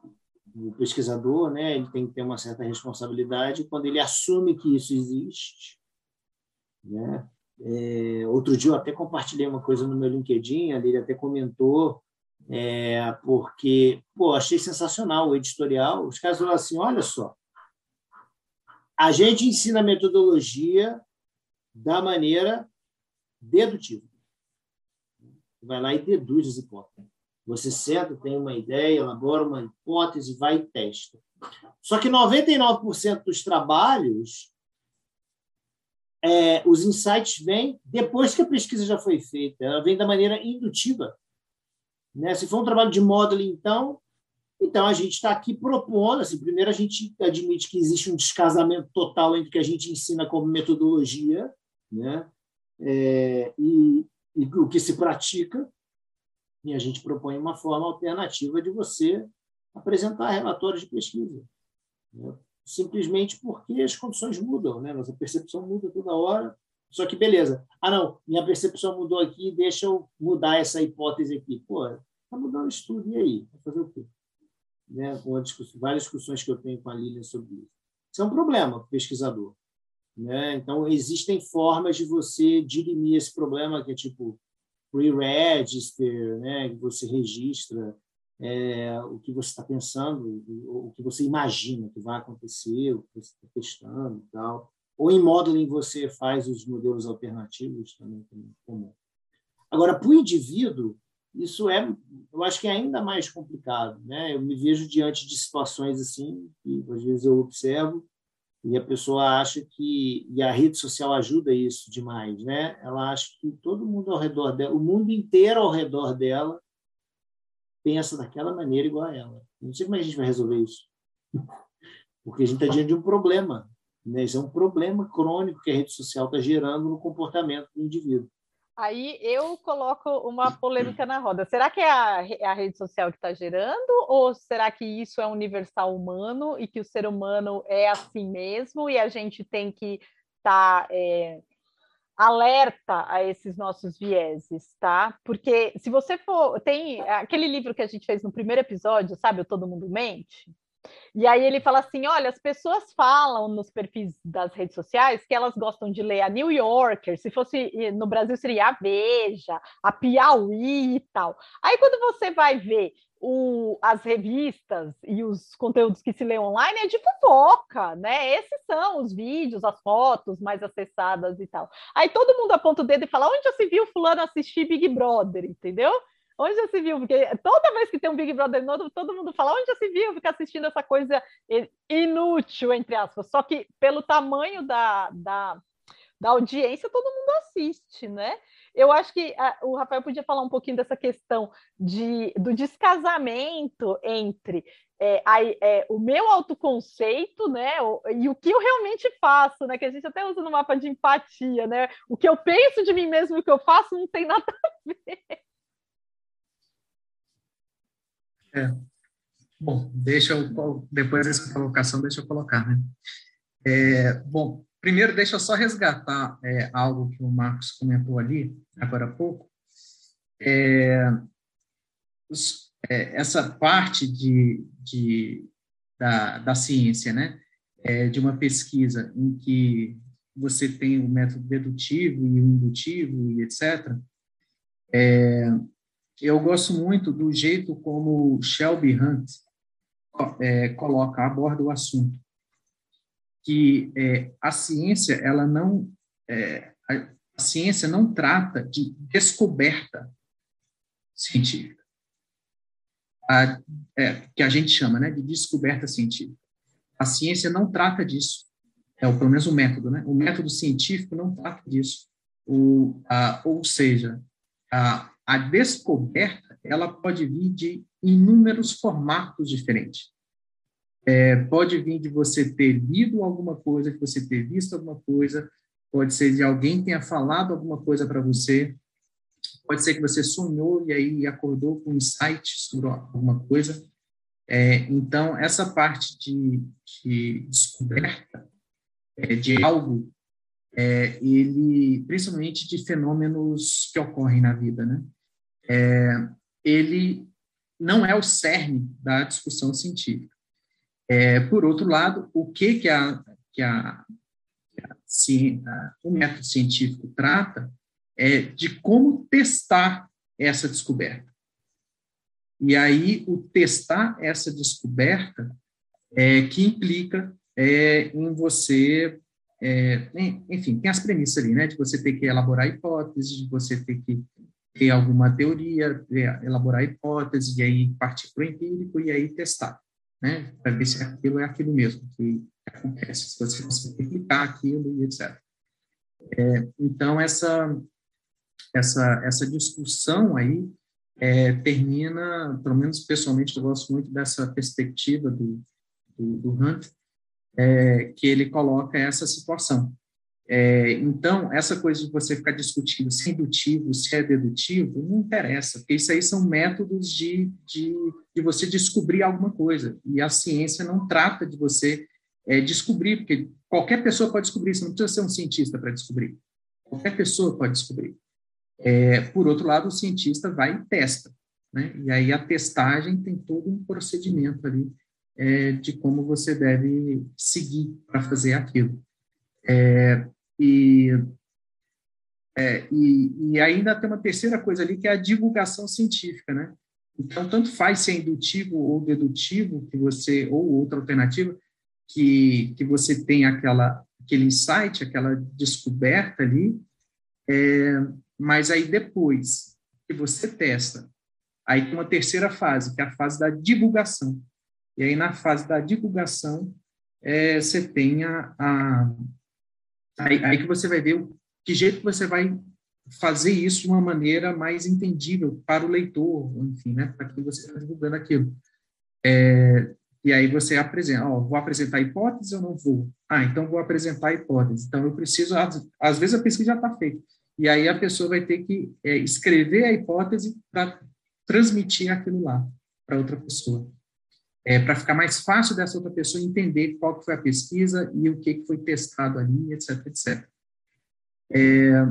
o, pesquisador né, ele tem que ter uma certa responsabilidade quando ele assume que isso existe. Né? É, outro dia eu até compartilhei uma coisa no meu LinkedIn, ali ele até comentou é, porque, pô, achei sensacional o editorial. Os caras falaram assim: olha só, a gente ensina a metodologia da maneira dedutiva. Vai lá e deduz as hipóteses. Você senta, tem uma ideia, elabora uma hipótese, vai e testa. Só que 99% dos trabalhos, é, os insights vêm depois que a pesquisa já foi feita. Ela vem da maneira indutiva. Né? Se for um trabalho de modeling, então, então a gente está aqui propondo. Assim, primeiro, a gente admite que existe um descasamento total entre o que a gente ensina como metodologia né? É, e, e o que se pratica, e a gente propõe uma forma alternativa de você apresentar relatórios de pesquisa. Né? Simplesmente porque as condições mudam, né? nossa percepção muda toda hora. Só que beleza. Ah, não, minha percepção mudou aqui, deixa eu mudar essa hipótese aqui. Pô, está mudando o estudo, e aí? Vai fazer o quê? Né? Com discussão, várias discussões que eu tenho com a Lilian sobre isso. Isso é um problema para o pesquisador. Né? Então, existem formas de você dirimir esse problema, que é tipo pre-register, né? que você registra é, o que você está pensando, o que você imagina que vai acontecer, o que você está testando e tal. Ou em modeling você faz os modelos alternativos também, comum. Agora, para o indivíduo, isso é, eu acho que é ainda mais complicado, né? Eu me vejo diante de situações assim, que às vezes eu observo e a pessoa acha que e a rede social ajuda isso demais, né? Ela acha que todo mundo ao redor dela, o mundo inteiro ao redor dela pensa daquela maneira igual a ela. Não sei como a gente vai resolver isso, porque a gente está diante de um problema, Né? Isso é um problema crônico que a rede social está gerando no comportamento do indivíduo. Aí eu coloco uma polêmica na roda. Será que é a, é a rede social que está gerando, ou será que isso é universal humano e que o ser humano é assim mesmo e a gente tem que estar tá, é, alerta a esses nossos vieses, tá? Porque se você for. Tem aquele livro que a gente fez no primeiro episódio, sabe? O Todo Mundo Mente. E aí ele fala assim: olha, as pessoas falam nos perfis das redes sociais que elas gostam de ler a New Yorker, se fosse no Brasil seria a Veja, a Piauí e tal. Aí quando você vai ver o, as revistas e os conteúdos que se lê online é de fofoca, né? Esses são os vídeos, as fotos mais acessadas e tal. Aí todo mundo aponta o dedo e fala: onde já se viu fulano assistir Big Brother, entendeu? Onde já se viu? Porque toda vez que tem um Big Brother novo, todo mundo fala: onde já se viu ficar assistindo essa coisa inútil, entre aspas. Só que pelo tamanho da, da, da audiência, todo mundo assiste, né? Eu acho que a, o Rafael podia falar um pouquinho dessa questão de, do descasamento entre é, a, é, o meu autoconceito, né, o, e o que eu realmente faço, né, que a gente até usa no mapa de empatia, né, o que eu penso de mim mesmo e o que eu faço não tem nada a ver. É. Bom, deixa eu, depois dessa colocação, deixa eu colocar, né? É, bom, primeiro deixa eu só resgatar é, algo que o Marcos comentou ali, agora há pouco. É, é, essa parte de, de, da, da ciência, né? É, de uma pesquisa em que você tem o método dedutivo e o indutivo e etc., eu gosto muito do jeito como Shelby Hunt é, coloca, aborda o assunto, que é, a ciência, ela não, é, a, a ciência não trata de descoberta científica, a, é, que a gente chama, né, de descoberta científica. A ciência não trata disso, é pelo menos o método, né? O método científico não trata disso. O, a, ou seja, a, a descoberta ela pode vir de inúmeros formatos diferentes. É, pode vir de você ter lido alguma coisa, de você ter visto alguma coisa, pode ser de alguém tenha falado alguma coisa para você, pode ser que você sonhou e aí acordou com um insight sobre alguma coisa. É, então, essa parte de, de descoberta é, de algo, é, ele, principalmente de fenômenos que ocorrem na vida, né? É, ele não é o cerne da discussão científica. É, por outro lado, o que, que, a, que, a, que a, o método científico trata é de como testar essa descoberta. E aí, o testar essa descoberta é que implica é, em você, é, enfim, tem as premissas ali, né, de você ter que elaborar hipóteses, de você ter que ter alguma teoria, elaborar hipóteses, e aí partir para o empírico e aí testar, né? Para ver se aquilo é aquilo mesmo que acontece, se você consegue replicar aquilo e etc. É, então, essa, essa, essa discussão aí é, termina, pelo menos pessoalmente, eu gosto muito dessa perspectiva do, do, do Hunt, é, que ele coloca essa situação. É, então, essa coisa de você ficar discutindo se é indutivo, se é dedutivo, não interessa, porque isso aí são métodos de, de, de você descobrir alguma coisa. E a ciência não trata de você é, descobrir, porque qualquer pessoa pode descobrir, você não precisa ser um cientista para descobrir. Qualquer pessoa pode descobrir. É, por outro lado, o cientista vai e testa. Né? E aí a testagem tem todo um procedimento ali é, de como você deve seguir para fazer aquilo. É, e, é, e, e, ainda tem uma terceira coisa ali, que é a divulgação científica, né? Então, tanto faz ser indutivo ou dedutivo, que você ou outra alternativa, que, que você tem aquela, aquele insight, aquela descoberta ali, é, mas aí depois que você testa, aí tem uma terceira fase, que é a fase da divulgação. E aí, na fase da divulgação, é, você tem a, a, Aí, aí que você vai ver o, que jeito que você vai fazer isso de uma maneira mais entendível para o leitor, enfim, né, para quem você está divulgando aquilo. É, E aí você apresenta, ó, vou apresentar hipótese ou não vou? Ah, então vou apresentar hipótese. Então eu preciso, às, às vezes a pesquisa já está feita. E aí a pessoa vai ter que é, escrever a hipótese para transmitir aquilo lá para outra pessoa. É, para ficar mais fácil dessa outra pessoa entender qual que foi a pesquisa e o que, que foi testado ali, etc, etc. É,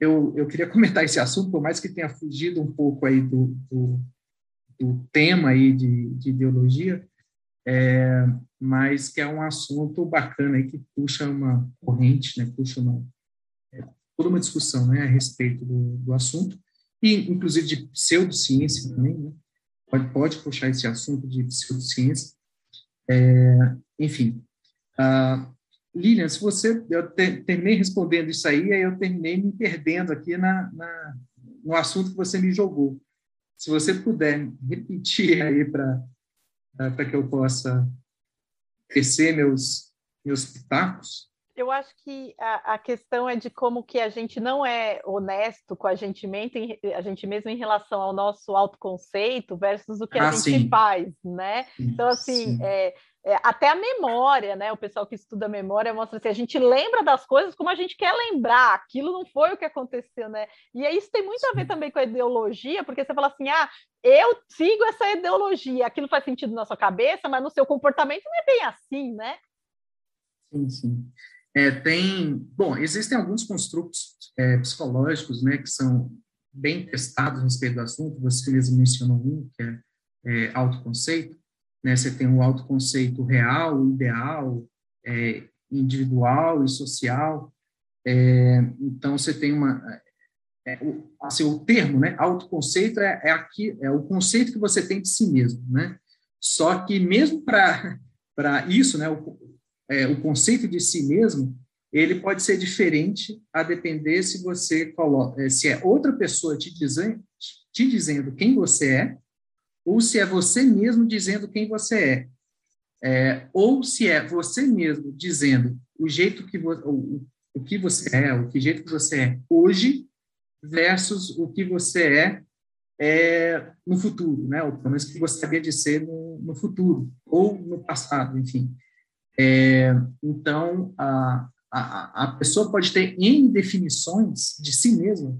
eu, eu queria comentar esse assunto, por mais que tenha fugido um pouco aí do, do, do tema aí de, de ideologia, é, mas que é um assunto bacana aí que puxa uma corrente, né, puxa uma, é, toda uma discussão né, a respeito do, do assunto, e inclusive de pseudociência também, né, pode, pode puxar esse assunto de pseudociência. É, enfim, uh, Lilian, se você, eu te, terminei respondendo isso aí, aí eu terminei me perdendo aqui na, na, no assunto que você me jogou. Se você puder repetir aí para que eu possa tecer meus, meus pitacos. Eu acho que a, a, questão é de como que a gente não é honesto com a gente, mesmo, a gente mesmo em relação ao nosso autoconceito versus o que ah, a gente sim. faz, né? Então, assim, é, é, até a memória, né? O pessoal que estuda memória mostra assim, a gente lembra das coisas como a gente quer lembrar, aquilo não foi o que aconteceu, né? E isso tem muito a ver também com a ideologia, porque você fala assim, ah, eu sigo essa ideologia, aquilo faz sentido na sua cabeça, mas no seu comportamento não é bem assim, né? Sim, sim. É, tem, bom, existem alguns construtos é, psicológicos, né, que são bem testados a respeito do assunto, você mesmo mencionou um, que é, é autoconceito, né? Você tem o autoconceito real, ideal, é, individual e social. É, então, você tem uma... É, o, assim, o termo, né, autoconceito é, é, aqui, é o conceito que você tem de si mesmo, né? Só que mesmo para isso, né, o, é, o conceito de si mesmo, ele pode ser diferente a depender se você coloca, é, se é outra pessoa te dizendo, te dizendo quem você é, ou se é você mesmo dizendo quem você é, é ou se é você mesmo dizendo o jeito que o, o que você é, o que jeito que você é hoje versus o que você é, é no futuro, né? Ou pelo menos que você gostaria de ser no, no futuro ou no passado, enfim. É, então a, a, a pessoa pode ter N definições de si mesma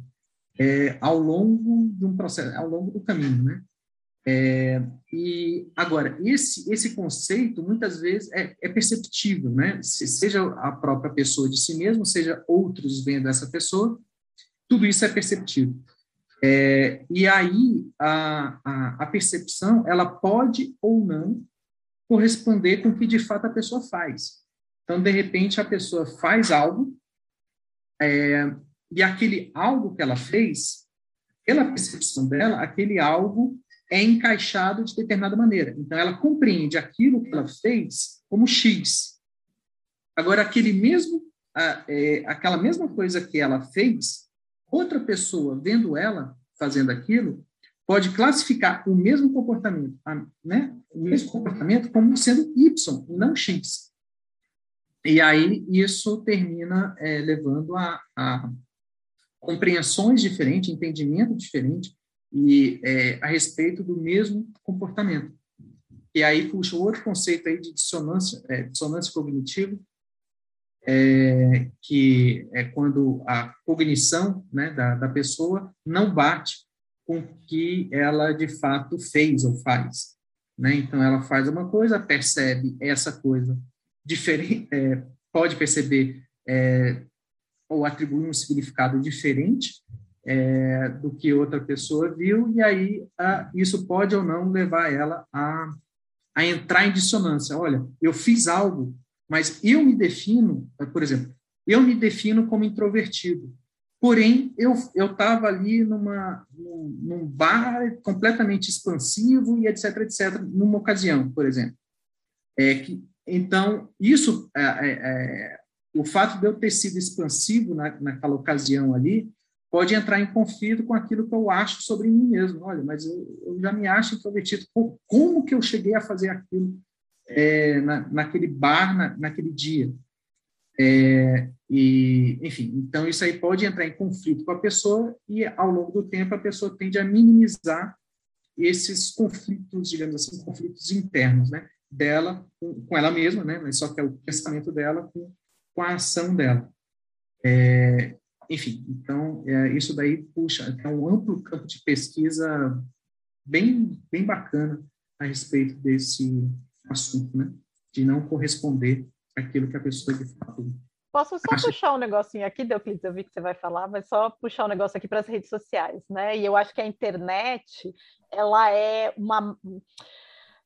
é, ao longo de um processo, ao longo do caminho, né? É, e agora esse esse conceito muitas vezes é, é, perceptível, né? seja a própria pessoa de si mesmo, seja outros vendo essa pessoa, tudo isso é perceptível. É, e aí a, a, a, percepção ela pode ou não corresponder com o que de fato a pessoa faz. Então de repente a pessoa faz algo é, e aquele algo que ela fez, pela percepção dela, aquele algo é encaixado de determinada maneira. Então, ela compreende aquilo que ela fez como X. Agora, aquele mesmo, é, aquela mesma coisa que ela fez, outra pessoa vendo ela fazendo aquilo, pode classificar o mesmo comportamento, né? o mesmo comportamento como sendo Y, não X. E aí isso termina é, levando a, a compreensões diferentes, entendimento diferente, e é, a respeito do mesmo comportamento. E aí puxa outro conceito aí de dissonância, é, dissonância cognitiva, é, que é quando a cognição né, da, da pessoa não bate com o que ela de fato fez ou faz. Né? Então, ela faz uma coisa, percebe essa coisa diferente, é, pode perceber é, ou atribuir um significado diferente é, do que outra pessoa viu, e aí a, isso pode ou não levar ela a, a entrar em dissonância. Olha, eu fiz algo, mas eu me defino, por exemplo, eu me defino como introvertido. Porém, eu estava ali numa, num, num bar completamente expansivo e etc, etc, numa ocasião, por exemplo. É que, então, isso, é, é, é o fato de eu ter sido expansivo na, naquela ocasião ali, pode entrar em conflito com aquilo que eu acho sobre mim mesmo. Olha, mas eu, eu já me acho introvertido. Como que eu cheguei a fazer aquilo é, na, naquele bar, na, naquele dia? É, e, enfim, então isso aí pode entrar em conflito com a pessoa e ao longo do tempo a pessoa tende a minimizar esses conflitos, digamos assim, conflitos internos, né? Dela com, com ela mesma, né? Mas só que é o pensamento dela com, com a ação dela. É, enfim, então é, isso daí puxa, é um amplo campo de pesquisa bem bem bacana a respeito desse assunto, né? De não corresponder àquilo que a pessoa de fato Posso só acha... puxar um negocinho aqui, Deuclides, eu vi que você vai falar, mas só puxar um negócio aqui para as redes sociais, né? E eu acho que a internet, ela é uma...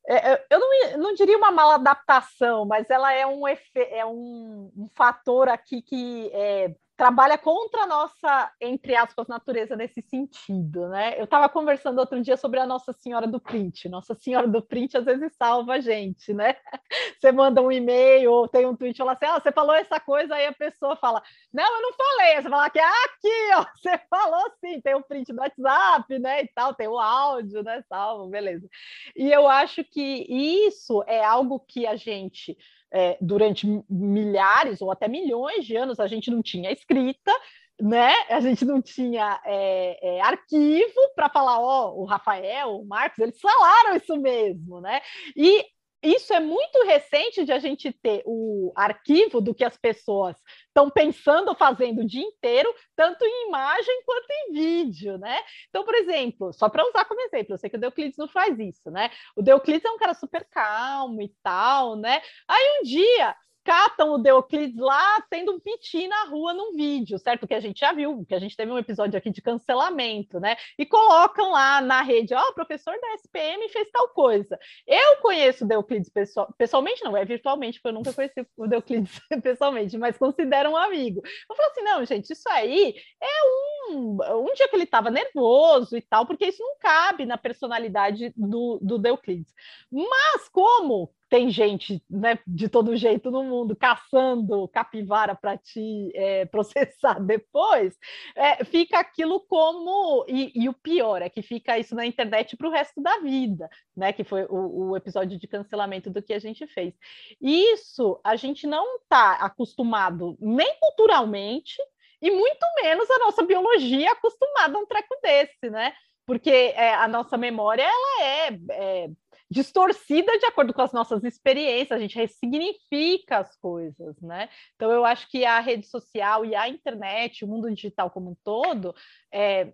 É, é, eu não, não, diria uma mala adaptação, mas ela é um, efe, é um, um fator aqui que é, trabalha contra a nossa, entre aspas, natureza nesse sentido, né? Eu estava conversando outro dia sobre a Nossa Senhora do Print. Nossa Senhora do Print às vezes salva a gente, né? Você manda um e-mail ou tem um tweet fala assim: ah, você falou essa coisa, aí a pessoa fala: Não, eu não falei. Você fala que ah, aqui, ó, você falou sim, tem o print do WhatsApp, né? E tal, tem o áudio, né? Salvo, beleza. E eu acho que isso é algo que a gente é, durante milhares ou até milhões de anos a gente não tinha escrita, né? A gente não tinha é, é, arquivo para falar, ó, oh, o Rafael, o Marcos, eles falaram isso mesmo, né? E isso é muito recente de a gente ter o arquivo do que as pessoas estão pensando, fazendo o dia inteiro, tanto em imagem quanto em vídeo, né? Então, por exemplo, só para usar como exemplo, eu sei que o Deuclides não faz isso, né? O Deuclides é um cara super calmo e tal, né? Aí um dia catam o Deoclides lá tendo um piti na rua num vídeo, certo? Que a gente já viu, que a gente teve um episódio aqui de cancelamento, né? E colocam lá na rede, ó, oh, professor da SPM fez tal coisa. Eu conheço o Deoclides pessoal, pessoalmente, não, é virtualmente, porque eu nunca conheci o Deoclides pessoalmente, mas considero um amigo. Eu falo assim, não, gente, isso aí é um, um dia que ele estava nervoso e tal, porque isso não cabe na personalidade do, do Deoclides. Mas como tem gente né, de todo jeito no mundo caçando capivara para te é, processar depois, é, fica aquilo como. E, e, o pior é que fica isso na internet para o resto da vida, né? Que foi o, o, episódio de cancelamento do que a gente fez. Isso a gente não está acostumado nem culturalmente, e muito menos a nossa biologia acostumada a um treco desse, né? Porque é, a nossa memória ela é, é distorcida de acordo com as nossas experiências, a gente ressignifica as coisas, né? Então, eu acho que a rede social e a internet, o mundo digital como um todo, é,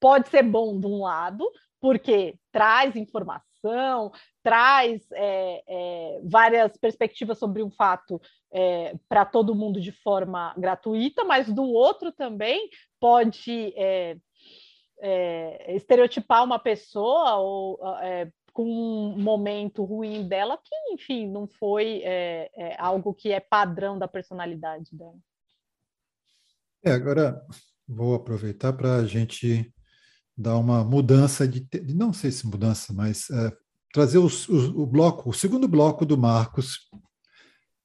pode ser bom de um lado, porque traz informação, traz é, é, várias perspectivas sobre um fato é, para todo mundo de forma gratuita, mas do outro também pode é, é, estereotipar uma pessoa ou é, com um momento ruim dela, que, enfim, não foi algo que é padrão da personalidade dela. É, agora vou aproveitar para a gente dar uma mudança de, não sei se mudança, mas é, trazer os, os, o bloco, o segundo bloco do Marcos,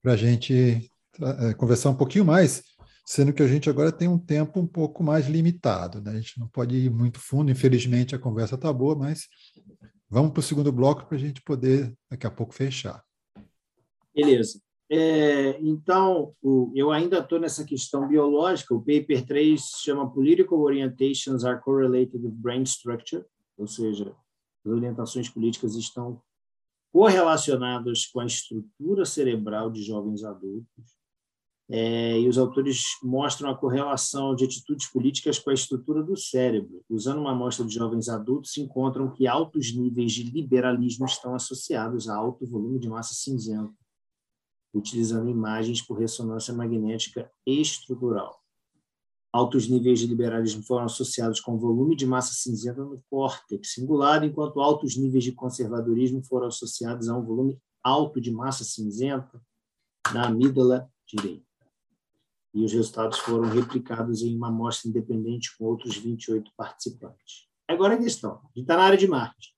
para a gente é, conversar um pouquinho mais, sendo que a gente agora tem um tempo um pouco mais limitado, né? a gente não pode ir muito fundo, infelizmente a conversa está boa, mas Vamos para o segundo bloco para a gente poder, daqui a pouco, fechar. Beleza. É, então, o, eu ainda estou nessa questão biológica. O paper 3 chama Political Orientations are Correlated with Brain Structure, ou seja, as orientações políticas estão correlacionadas com a estrutura cerebral de jovens adultos. É, e os autores mostram a correlação de atitudes políticas com a estrutura do cérebro. Usando uma amostra de jovens adultos, se encontram que altos níveis de liberalismo estão associados a alto volume de massa cinzenta, utilizando imagens por ressonância magnética estrutural. Altos níveis de liberalismo foram associados com volume de massa cinzenta no córtex cingulado, enquanto altos níveis de conservadorismo foram associados a um volume alto de massa cinzenta na amígdala direita e os resultados foram replicados em uma amostra independente com outros 28 participantes. Agora a questão, a gente está na área de marketing.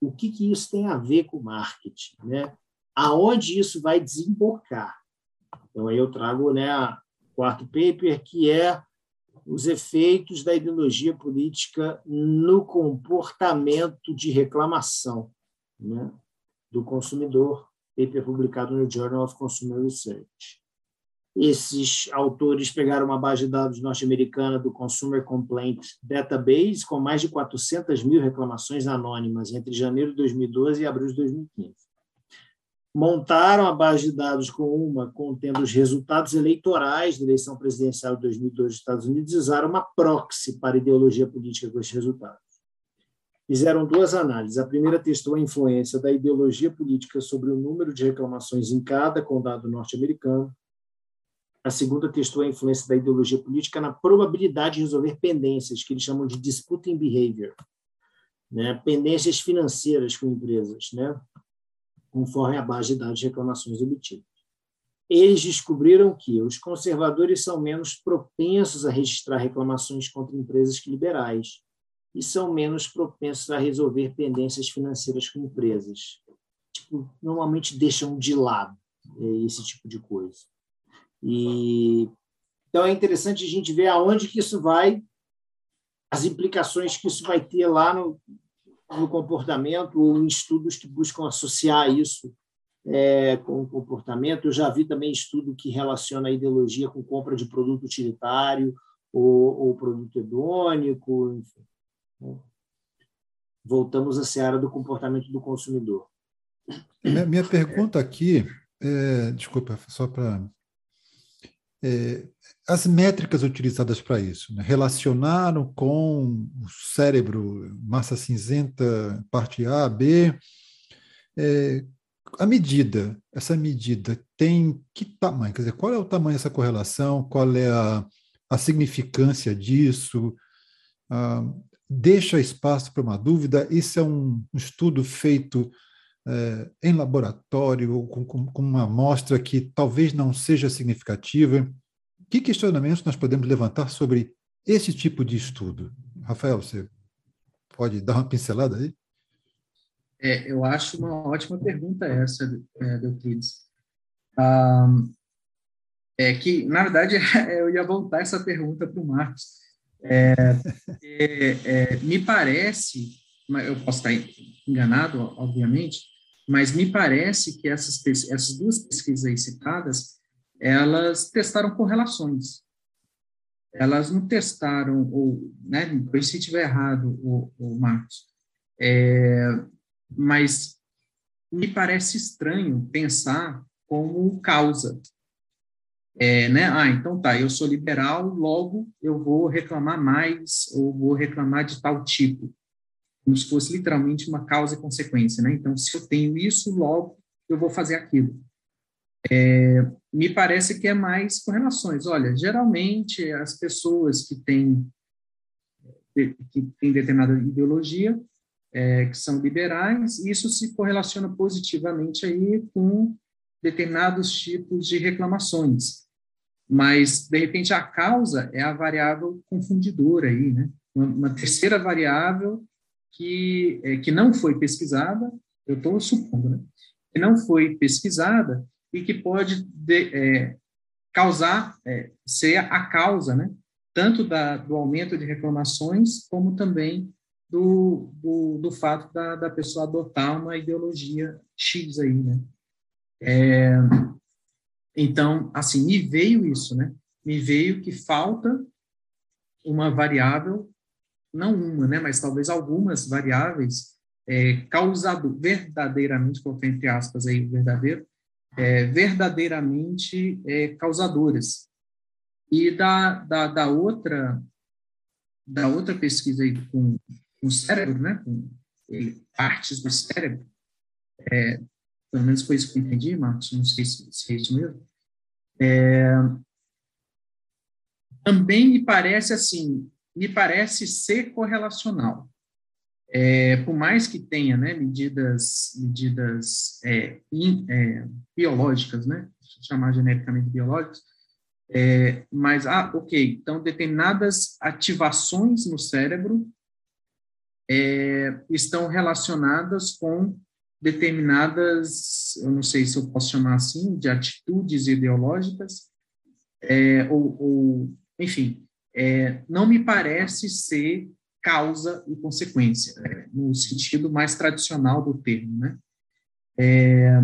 O que, que isso tem a ver com marketing? Né? Aonde isso vai desembocar? Então, aí eu trago né, o quarto paper, que é os efeitos da ideologia política no comportamento de reclamação né, do consumidor, paper publicado no Journal of Consumer Research. Esses autores pegaram uma base de dados norte-americana do Consumer Complaint Database, com mais de 400 mil reclamações anônimas entre janeiro de 2012 e abril de 2015. Montaram a base de dados com uma contendo os resultados eleitorais da eleição presidencial de 2012 dos Estados Unidos e usaram uma proxy para ideologia política com esses resultados. Fizeram duas análises. A primeira testou a influência da ideologia política sobre o número de reclamações em cada condado norte-americano a segunda testou a influência da ideologia política na probabilidade de resolver pendências, que eles chamam de disputing behavior, né? pendências financeiras com empresas, né? Conforme a base de dados de reclamações obtidas. Eles descobriram que os conservadores são menos propensos a registrar reclamações contra empresas que liberais e são menos propensos a resolver pendências financeiras com empresas. Tipo, normalmente deixam de lado é, esse tipo de coisa. E então é interessante a gente ver aonde que isso vai, as implicações que isso vai ter lá no, no comportamento ou em estudos que buscam associar isso é, com o comportamento. Eu já vi também estudo que relaciona a ideologia com compra de produto utilitário ou, ou produto hedônico, enfim. Né? Voltamos à seara do comportamento do consumidor. Minha, minha pergunta aqui, é, desculpa, só para as métricas utilizadas para isso, né? relacionaram com o cérebro, massa cinzenta, parte A, B. É, a medida, essa medida tem que tamanho? Quer dizer, qual é o tamanho dessa correlação? Qual é a, a significância disso? Ah, deixa espaço para uma dúvida? Isso é um estudo feito é, em laboratório, com, com, uma amostra que talvez não seja significativa. Que questionamentos nós podemos levantar sobre esse tipo de estudo? Rafael, você pode dar uma pincelada aí? É, eu acho uma ótima pergunta essa, é, Euclides. Ah, é que, na verdade, eu ia voltar essa pergunta para o Marcos. É, é, é, me parece, eu posso estar enganado, obviamente, mas me parece que essas, essas duas pesquisas aí citadas, elas testaram correlações. Elas não testaram, ou, né, se estiver errado, o, o Marcos, é, mas me parece estranho pensar como causa. É, né? Ah, então tá, eu sou liberal, logo eu vou reclamar mais ou vou reclamar de tal tipo como se fosse literalmente uma causa e consequência, né? Então, se eu tenho isso, logo eu vou fazer aquilo. É, me parece que é mais correlações. Olha, geralmente as pessoas que têm que têm determinada ideologia, é, que são liberais, isso se correlaciona positivamente aí com determinados tipos de reclamações. Mas, de repente, a causa é a variável confundidora aí, né? Uma, uma terceira variável que, é, que não foi pesquisada, eu estou supondo, né? Que não foi pesquisada e que pode de, é, causar, é, ser a causa, né? Tanto da, do aumento de reclamações, como também do, do, do fato da, da pessoa adotar uma ideologia X aí, né? É, então, assim, me veio isso, né? Me veio que falta uma variável não uma, né, mas talvez algumas variáveis é, causado verdadeiramente, coloquei entre aspas aí, verdadeiro, é, verdadeiramente é, causadoras. E da, da, da, outra da outra pesquisa aí com, com o cérebro, né, com partes do cérebro, é, pelo menos foi isso que eu entendi, Marcos, não sei se, se é isso mesmo, é, também me parece assim, me parece ser correlacional. É, por mais que tenha né, medidas, medidas é, in, é, biológicas, né, chamar genericamente biológicas, é, mas, ah, ok, então determinadas ativações no cérebro é, estão relacionadas com determinadas, eu não sei se eu posso chamar assim, de atitudes ideológicas, é, ou, ou, enfim, é, não me parece ser causa e consequência, é, no sentido mais tradicional do termo, né? É,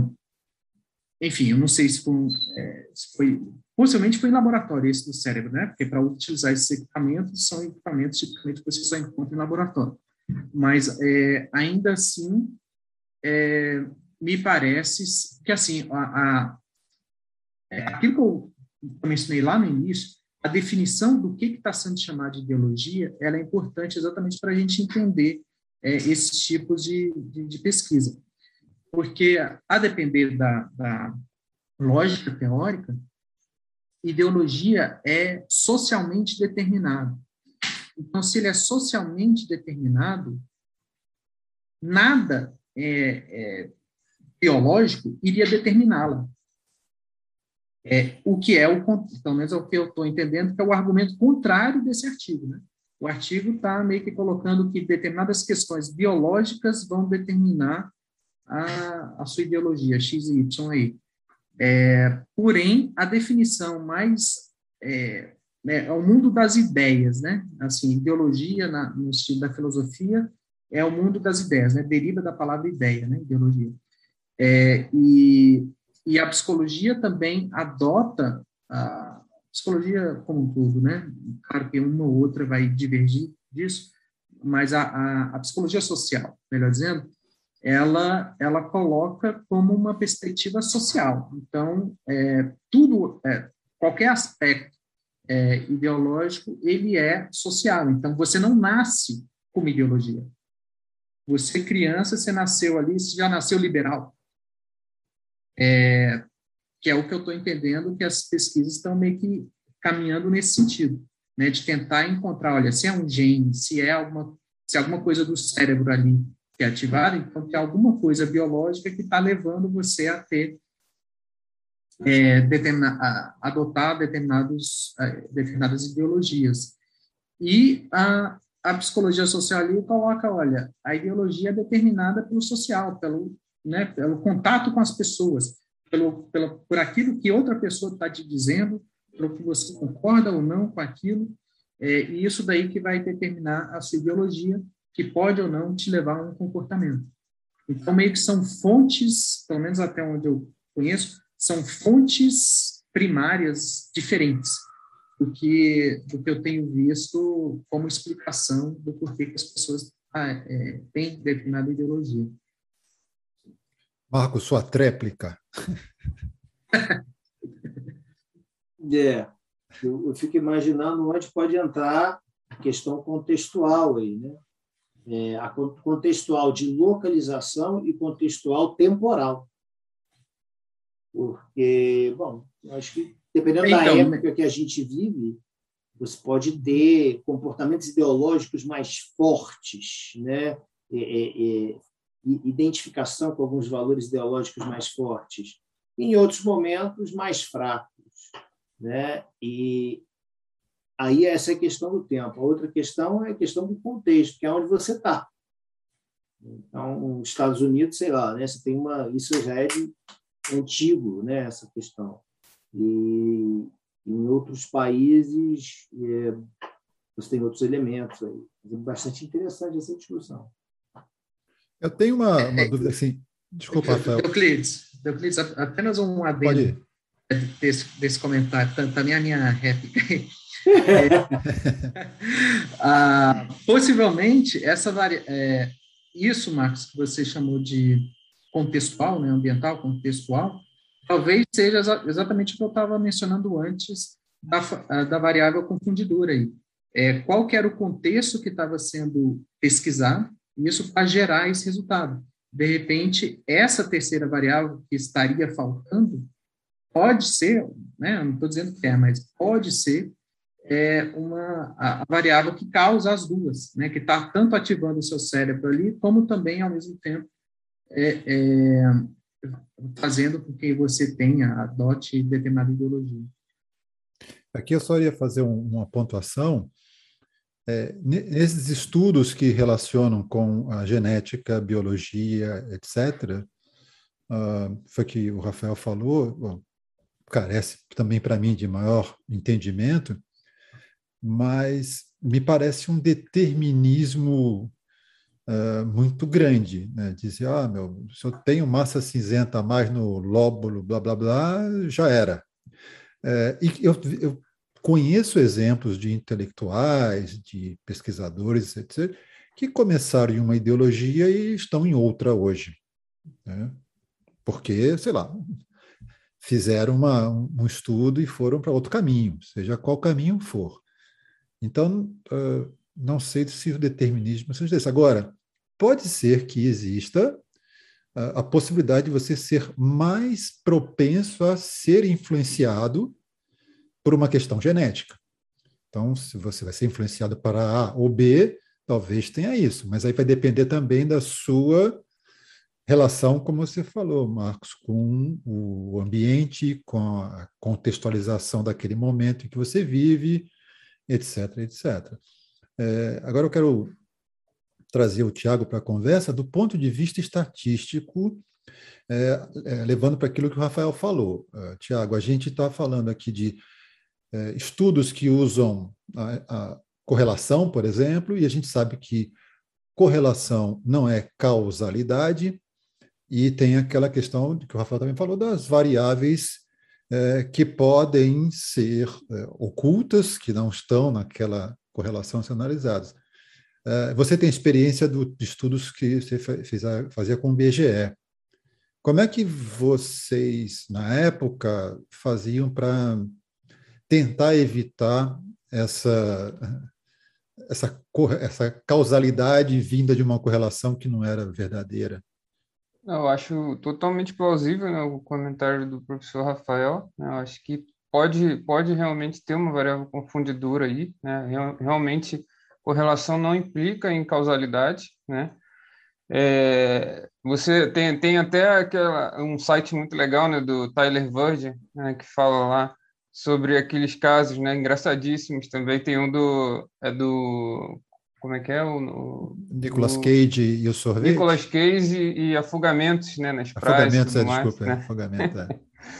enfim, eu não sei se foi, é, se foi, possivelmente foi em laboratório esse do cérebro, né? Porque para utilizar esses equipamentos, são equipamentos tipicamente que você só encontra em laboratório. Mas, é, ainda assim, é, me parece que, assim, a, a, aquilo que eu mencionei lá no início, a definição do que está sendo chamado de ideologia, ela é importante exatamente para a gente entender é, esses tipos de, de, de, pesquisa. Porque, a depender da, da lógica teórica, ideologia é socialmente determinado. Então, se ele é socialmente determinado, nada é, é biológico iria determiná-la. É, o que é o, pelo menos é o que eu estou entendendo, que é o argumento contrário desse artigo. Né? O artigo está meio que colocando que determinadas questões biológicas vão determinar a, a sua ideologia, X e Y aí. É, porém, a definição mais é, né, é o mundo das ideias, né? Assim, ideologia na, no estilo da filosofia é o mundo das ideias, né? Deriva da palavra ideia, né? Ideologia. É, e, e a psicologia também adota a psicologia como um todo, né? Claro que uma ou outra vai divergir disso, mas a, a, a psicologia social, melhor dizendo, ela ela coloca como uma perspectiva social. Então, é, tudo, é, qualquer aspecto é, ideológico, ele é social. Então, você não nasce com ideologia. Você, criança, você nasceu ali, você já nasceu liberal. É, que é o que eu estou entendendo que as pesquisas estão meio que caminhando nesse sentido, né, de tentar encontrar, olha, se é um gene, se é alguma, se é alguma coisa do cérebro ali que é ativada, então tem alguma coisa biológica que está levando você a ter é, determina, a, adotar determinados, determinadas ideologias. E a, a psicologia social ali coloca, olha, a ideologia é determinada pelo social, pelo, né, pelo contato com as pessoas, pelo, pelo, por aquilo que outra pessoa está te dizendo, pelo que você concorda ou não com aquilo, é, e isso daí que vai determinar a sua ideologia, que pode ou não te levar a um comportamento. Então, meio que são fontes, pelo menos até onde eu conheço, são fontes primárias diferentes do que, do que eu tenho visto como explicação do porquê que as pessoas ah, é, têm determinada ideologia. Marco, sua tréplica. é, eu, eu, fico imaginando onde pode entrar a questão contextual aí, né? É, a contextual de localização e contextual temporal. Porque, bom, acho que dependendo então, da época que a gente vive, você pode ter comportamentos ideológicos mais fortes, né? É, é, é identificação com alguns valores ideológicos mais fortes, em outros momentos mais fracos, né? E aí essa é a questão do tempo. A outra questão é a questão do contexto, que é onde você está. Então, Estados Unidos, sei lá, né? Você tem uma isso já é de antigo, né? Essa questão. E em outros países é, você tem outros elementos aí. É bastante interessante essa discussão. Eu tenho uma, uma é, dúvida assim. Desculpa, Rafael. Euclides, Euclides apenas um adendo desse, desse comentário, também a minha réplica. é, ah, possivelmente, essa varia, é, isso, Marcos, que você chamou de contextual, né, ambiental, contextual, talvez seja exatamente o que eu estava mencionando antes da, da variável confundidora aí. É, qual que era o contexto que estava sendo pesquisado isso para gerar esse resultado. De repente, essa terceira variável que estaria faltando pode ser, né, não estou dizendo que é, mas pode ser é, uma a, variável que causa as duas, né, que está tanto ativando o seu cérebro ali, como também, ao mesmo tempo, é, é, fazendo com que você tenha, adote determinada ideologia. Aqui eu só ia fazer um, uma pontuação é, nesses estudos que relacionam com a genética, biologia, etc., uh, ah, foi que o Rafael falou, bom, carece também para mim de maior entendimento, mas me parece um determinismo uh, muito grande, né? Dizer, ah, meu, se eu tenho massa cinzenta a mais no lóbulo, blá, blá, blá, já era. É, e eu, eu conheço exemplos de intelectuais, de pesquisadores, etc., que começaram em uma ideologia e estão em outra hoje. Né? Porque, sei lá, fizeram uma, um estudo e foram para outro caminho, seja qual caminho for. Então, não sei se o determinismo seja esse. Agora, pode ser que exista a possibilidade de você ser mais propenso a ser influenciado por uma questão genética. Então, se você vai ser influenciado para A ou B, talvez tenha isso, mas aí vai depender também da sua relação, como você falou, Marcos, com o ambiente, com a contextualização daquele momento em que você vive, etc, etc. É, agora eu quero trazer o Tiago para a conversa do ponto de vista estatístico, é, é, levando para aquilo que o Rafael falou. Uh, Tiago, a gente está falando aqui de é, estudos que usam a, a correlação, por exemplo, e a gente sabe que correlação não é causalidade, e tem aquela questão que o Rafael também falou das variáveis é, que podem ser é, ocultas, que não estão naquela correlação sendo analisadas. É, você tem experiência do, de estudos que você fez, fazia com o BGE. Como é que vocês, na época, faziam para tentar evitar essa, essa, essa causalidade vinda de uma correlação que não era verdadeira? Eu acho totalmente plausível né, o comentário do professor Rafael. Né, eu acho que pode, pode realmente ter uma variável confundidora aí. Né, realmente, correlação não implica em causalidade. Né, é, você tem, tem até aquela, um site muito legal né, do Tyler Virgin, né, que fala lá sobre aqueles casos né, engraçadíssimos também. Tem um do, é do como é que é o, o Nicolas o, Cage e o sorvete? Nicolas Cage e, e afogamentos, né, nas praias. Afogamentos, é, mais, desculpa, né? afogamento, é.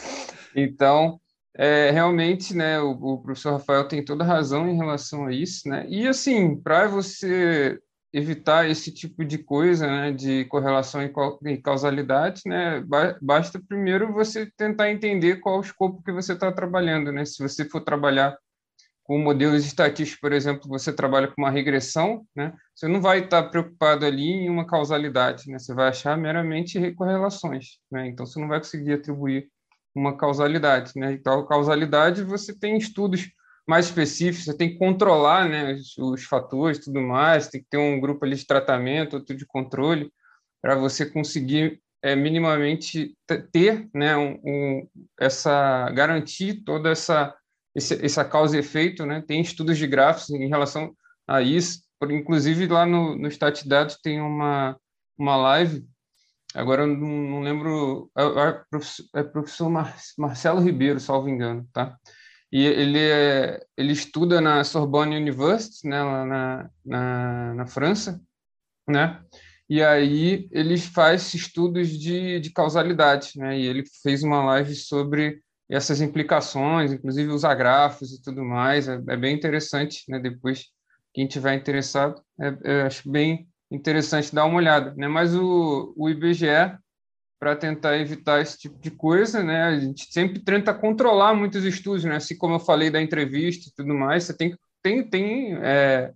então, é, realmente, né, o, o, professor Rafael tem toda razão em relação a isso, né, e assim, para você evitar esse tipo de coisa, né, de correlação e causalidade, né, basta primeiro você tentar entender qual o escopo que você está trabalhando, né, se você for trabalhar com modelos estatísticos, por exemplo, você trabalha com uma regressão, né? Você não vai estar preocupado ali em uma causalidade, né? Você vai achar meramente correlações, né? Então você não vai conseguir atribuir uma causalidade, né? Então, causalidade você tem estudos mais específicos, você tem que controlar, né, os, os fatores, tudo mais, tem que ter um grupo ali de tratamento, outro de controle, para você conseguir é, minimamente ter, né, um, um, essa garantir toda essa esse, essa causa e efeito, né? Tem estudos de gráficos em relação a isso. Inclusive, lá no, no StatDados tem uma, uma live, agora eu não, lembro, é, é professor, é professor Mar, Marcelo Ribeiro, salvo engano, tá? E ele, é, ele estuda na Sorbonne University, né, lá na, na, na França, né? E aí ele faz estudos de, de causalidade, né? E ele fez uma live sobre essas implicações, inclusive usar grafos e tudo mais, é, é bem interessante, né? Depois, quem tiver interessado, é, é, acho bem interessante dar uma olhada, né? Mas o, o IBGE, para tentar evitar esse tipo de coisa, né? A gente sempre tenta controlar muitos estudos, né? Assim como eu falei da entrevista e tudo mais, você tem tem tem é,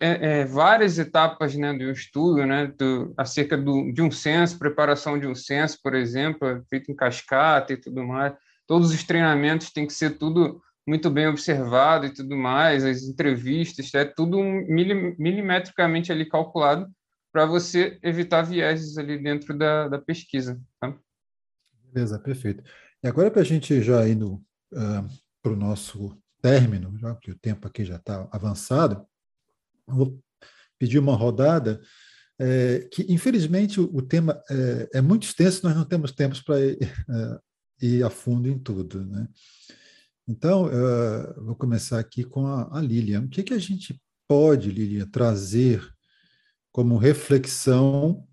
é, é, várias etapas né, do estudo, né, do, acerca do, de um censo, preparação de um censo, por exemplo, feito em cascata e tudo mais. Todos os treinamentos têm que ser tudo muito bem observado e tudo mais, as entrevistas, é tudo milimetricamente ali calculado para você evitar vieses ali dentro da, da pesquisa. Tá? Beleza, perfeito. E agora, para a gente já indo uh, para o nosso término, já que o tempo aqui já está avançado, vou pedir uma rodada, é, que infelizmente o, o tema é, é, muito extenso, nós não temos tempo para ir, é, ir, a fundo em tudo. Né? Então, uh, vou começar aqui com a, a Lilian. O que, que a gente pode, Lilian, trazer como reflexão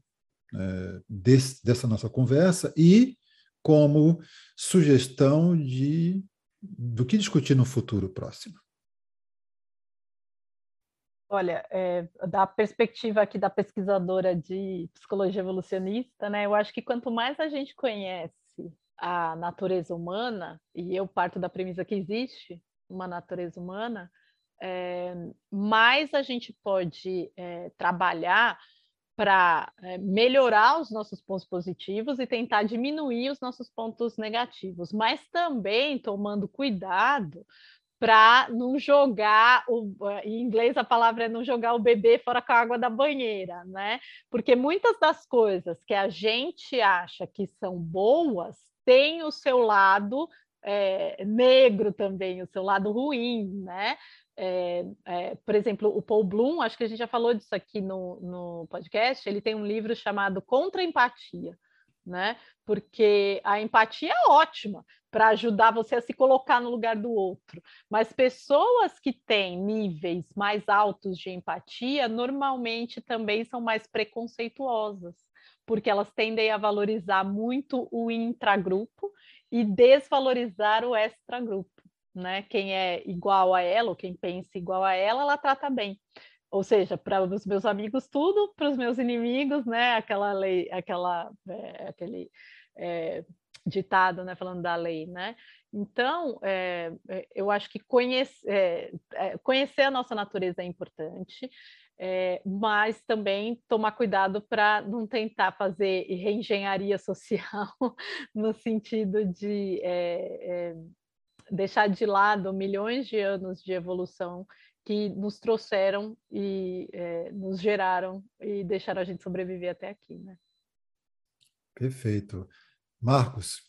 é, desse, dessa nossa conversa e como sugestão de do que discutir no futuro próximo? Olha, é, da perspectiva aqui da pesquisadora de psicologia evolucionista, né, eu acho que quanto mais a gente conhece a natureza humana, e eu parto da premissa que existe uma natureza humana, é, mais a gente pode é, trabalhar para é, melhorar os nossos pontos positivos e tentar diminuir os nossos pontos negativos, mas também tomando cuidado para não jogar o, em inglês a palavra é não jogar o bebê fora com a água da banheira, né? Porque muitas das coisas que a gente acha que são boas têm o seu lado é, negro também, o seu lado ruim, né? É, é, por exemplo, o Paul Bloom, acho que a gente já falou disso aqui no, no podcast, ele tem um livro chamado Contra a Empatia, né? Porque a empatia é ótima, para ajudar você a se colocar no lugar do outro. Mas pessoas que têm níveis mais altos de empatia normalmente também são mais preconceituosas, porque elas tendem a valorizar muito o intragrupo e desvalorizar o extragrupo. Né? Quem é igual a ela, ou quem pensa igual a ela, ela trata bem. Ou seja, para os meus amigos tudo, para os meus inimigos, né? Aquela lei, aquela, é, aquele é, ditado, né, falando da lei, né? Então, é, eu acho que conhece, é, conhecer a nossa natureza é importante, é, mas também tomar cuidado para não tentar fazer reengenharia social no sentido de é, deixar de lado milhões de anos de evolução que nos trouxeram e nos geraram e deixaram a gente sobreviver até aqui, né? Perfeito. Marcos.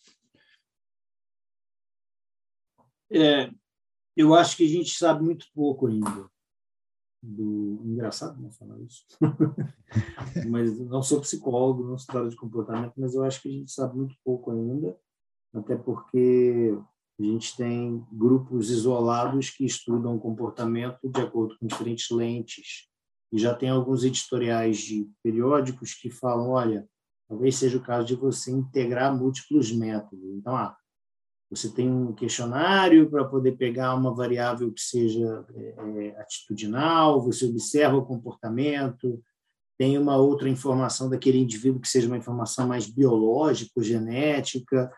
É, eu acho que a gente sabe muito pouco ainda. Do... Engraçado não falar isso. mas não sou psicólogo, não sou de comportamento, mas eu acho que a gente sabe muito pouco ainda, até porque a gente tem grupos isolados que estudam comportamento de acordo com diferentes lentes. E já tem alguns editoriais de periódicos que falam: olha, talvez seja o caso de você integrar múltiplos métodos. Então, ah, você tem um questionário para poder pegar uma variável que seja é, é, atitudinal, você observa o comportamento, tem uma outra informação daquele indivíduo que seja uma informação mais biológica, genética.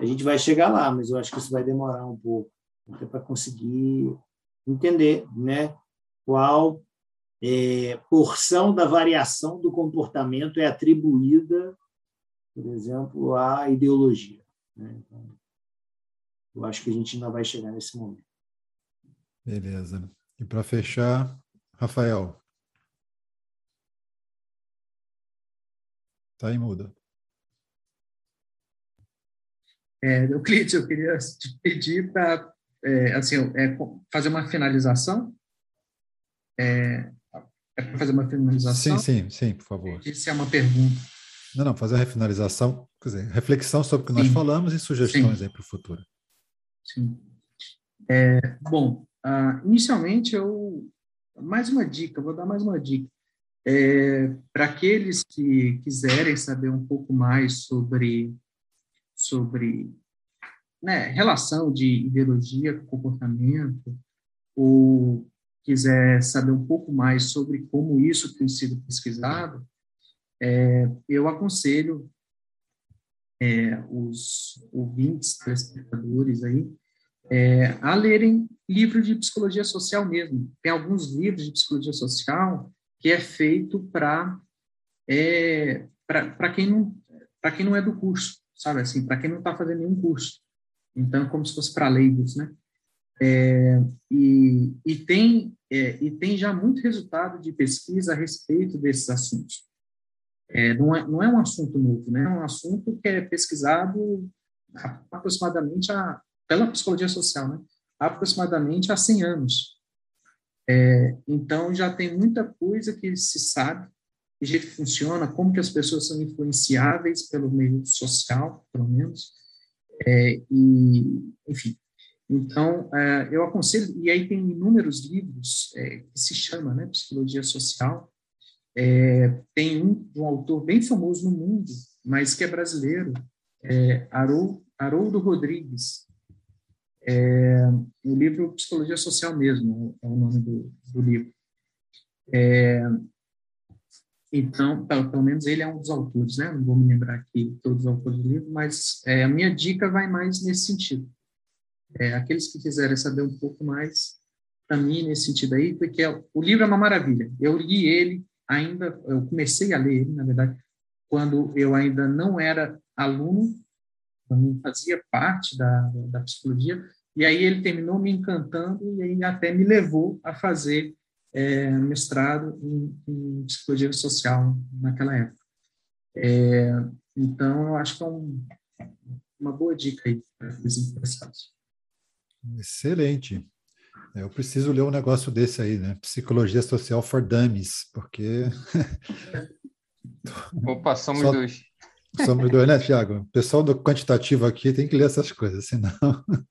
A gente vai chegar lá, mas eu acho que isso vai demorar um pouco, até para conseguir entender né, qual é, porção da variação do comportamento é atribuída, por exemplo, à ideologia. Né? Então, eu acho que a gente ainda vai chegar nesse momento. Beleza. E para fechar, Rafael. Tá aí, muda. É, Euclides, eu queria te pedir para é, assim, é, fazer uma finalização é, é para fazer uma finalização? Sim, sim, sim, por favor. Isso é uma pergunta. Não, não, fazer a finalização, quer dizer, reflexão sobre o que sim. nós falamos e sugestões sim. aí para o futuro. Sim. É, bom, uh, inicialmente eu mais uma dica, vou dar mais uma dica. É, para aqueles que quiserem saber um pouco mais sobre sobre né, relação de ideologia com comportamento, ou quiser saber um pouco mais sobre como isso tem sido pesquisado, é, eu aconselho é, os ouvintes, telespectadores aí, é, a lerem livros de psicologia social mesmo. Tem alguns livros de psicologia social que é feito para é, para quem não para quem não é do curso, sabe assim, para quem não está fazendo nenhum curso. Então, como se fosse para leigos, né? É, e, e, tem, é, e tem já muito resultado de pesquisa a respeito desses assuntos. É, não, é, não é um assunto novo, né? é um assunto que é pesquisado aproximadamente a, pela psicologia social, né? aproximadamente há 100 anos. É, então, já tem muita coisa que se sabe, que jeito que funciona, como que as pessoas são influenciáveis pelo meio social, pelo menos, é, e, enfim, então, uh, eu aconselho, e aí tem inúmeros livros é, que se chama né, Psicologia Social. É, tem um, um autor bem famoso no mundo, mas que é brasileiro, é Haroldo Rodrigues. É, o livro Psicologia Social mesmo é o nome do, do livro. É, Então, pelo, menos ele é um dos autores, né? Não vou me lembrar aqui todos os autores do livro, mas é, a minha dica vai mais nesse sentido. É, aqueles que quiserem saber um pouco mais, para mim, nesse sentido aí, porque é, o livro é uma maravilha. Eu li ele ainda, eu comecei a ler ele, na verdade, quando eu ainda não era aluno, não fazia parte da, da psicologia, e aí ele terminou me encantando e aí até me levou a fazer é, mestrado em, em, psicologia social naquela época. É, então, eu acho que é um, uma boa dica aí para os interessados. Excelente. É, eu preciso ler um negócio desse aí, né? Psicologia Social for Dummies, porque. Opa, somos Só... dois. Somos dois, né, Tiago? O pessoal do quantitativo aqui tem que ler essas coisas, senão.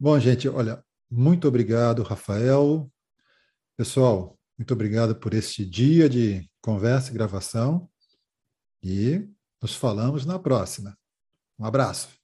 Bom, gente, olha, muito obrigado, Rafael. Pessoal, muito obrigado por este dia de conversa e gravação. E nos falamos na próxima. Um abraço.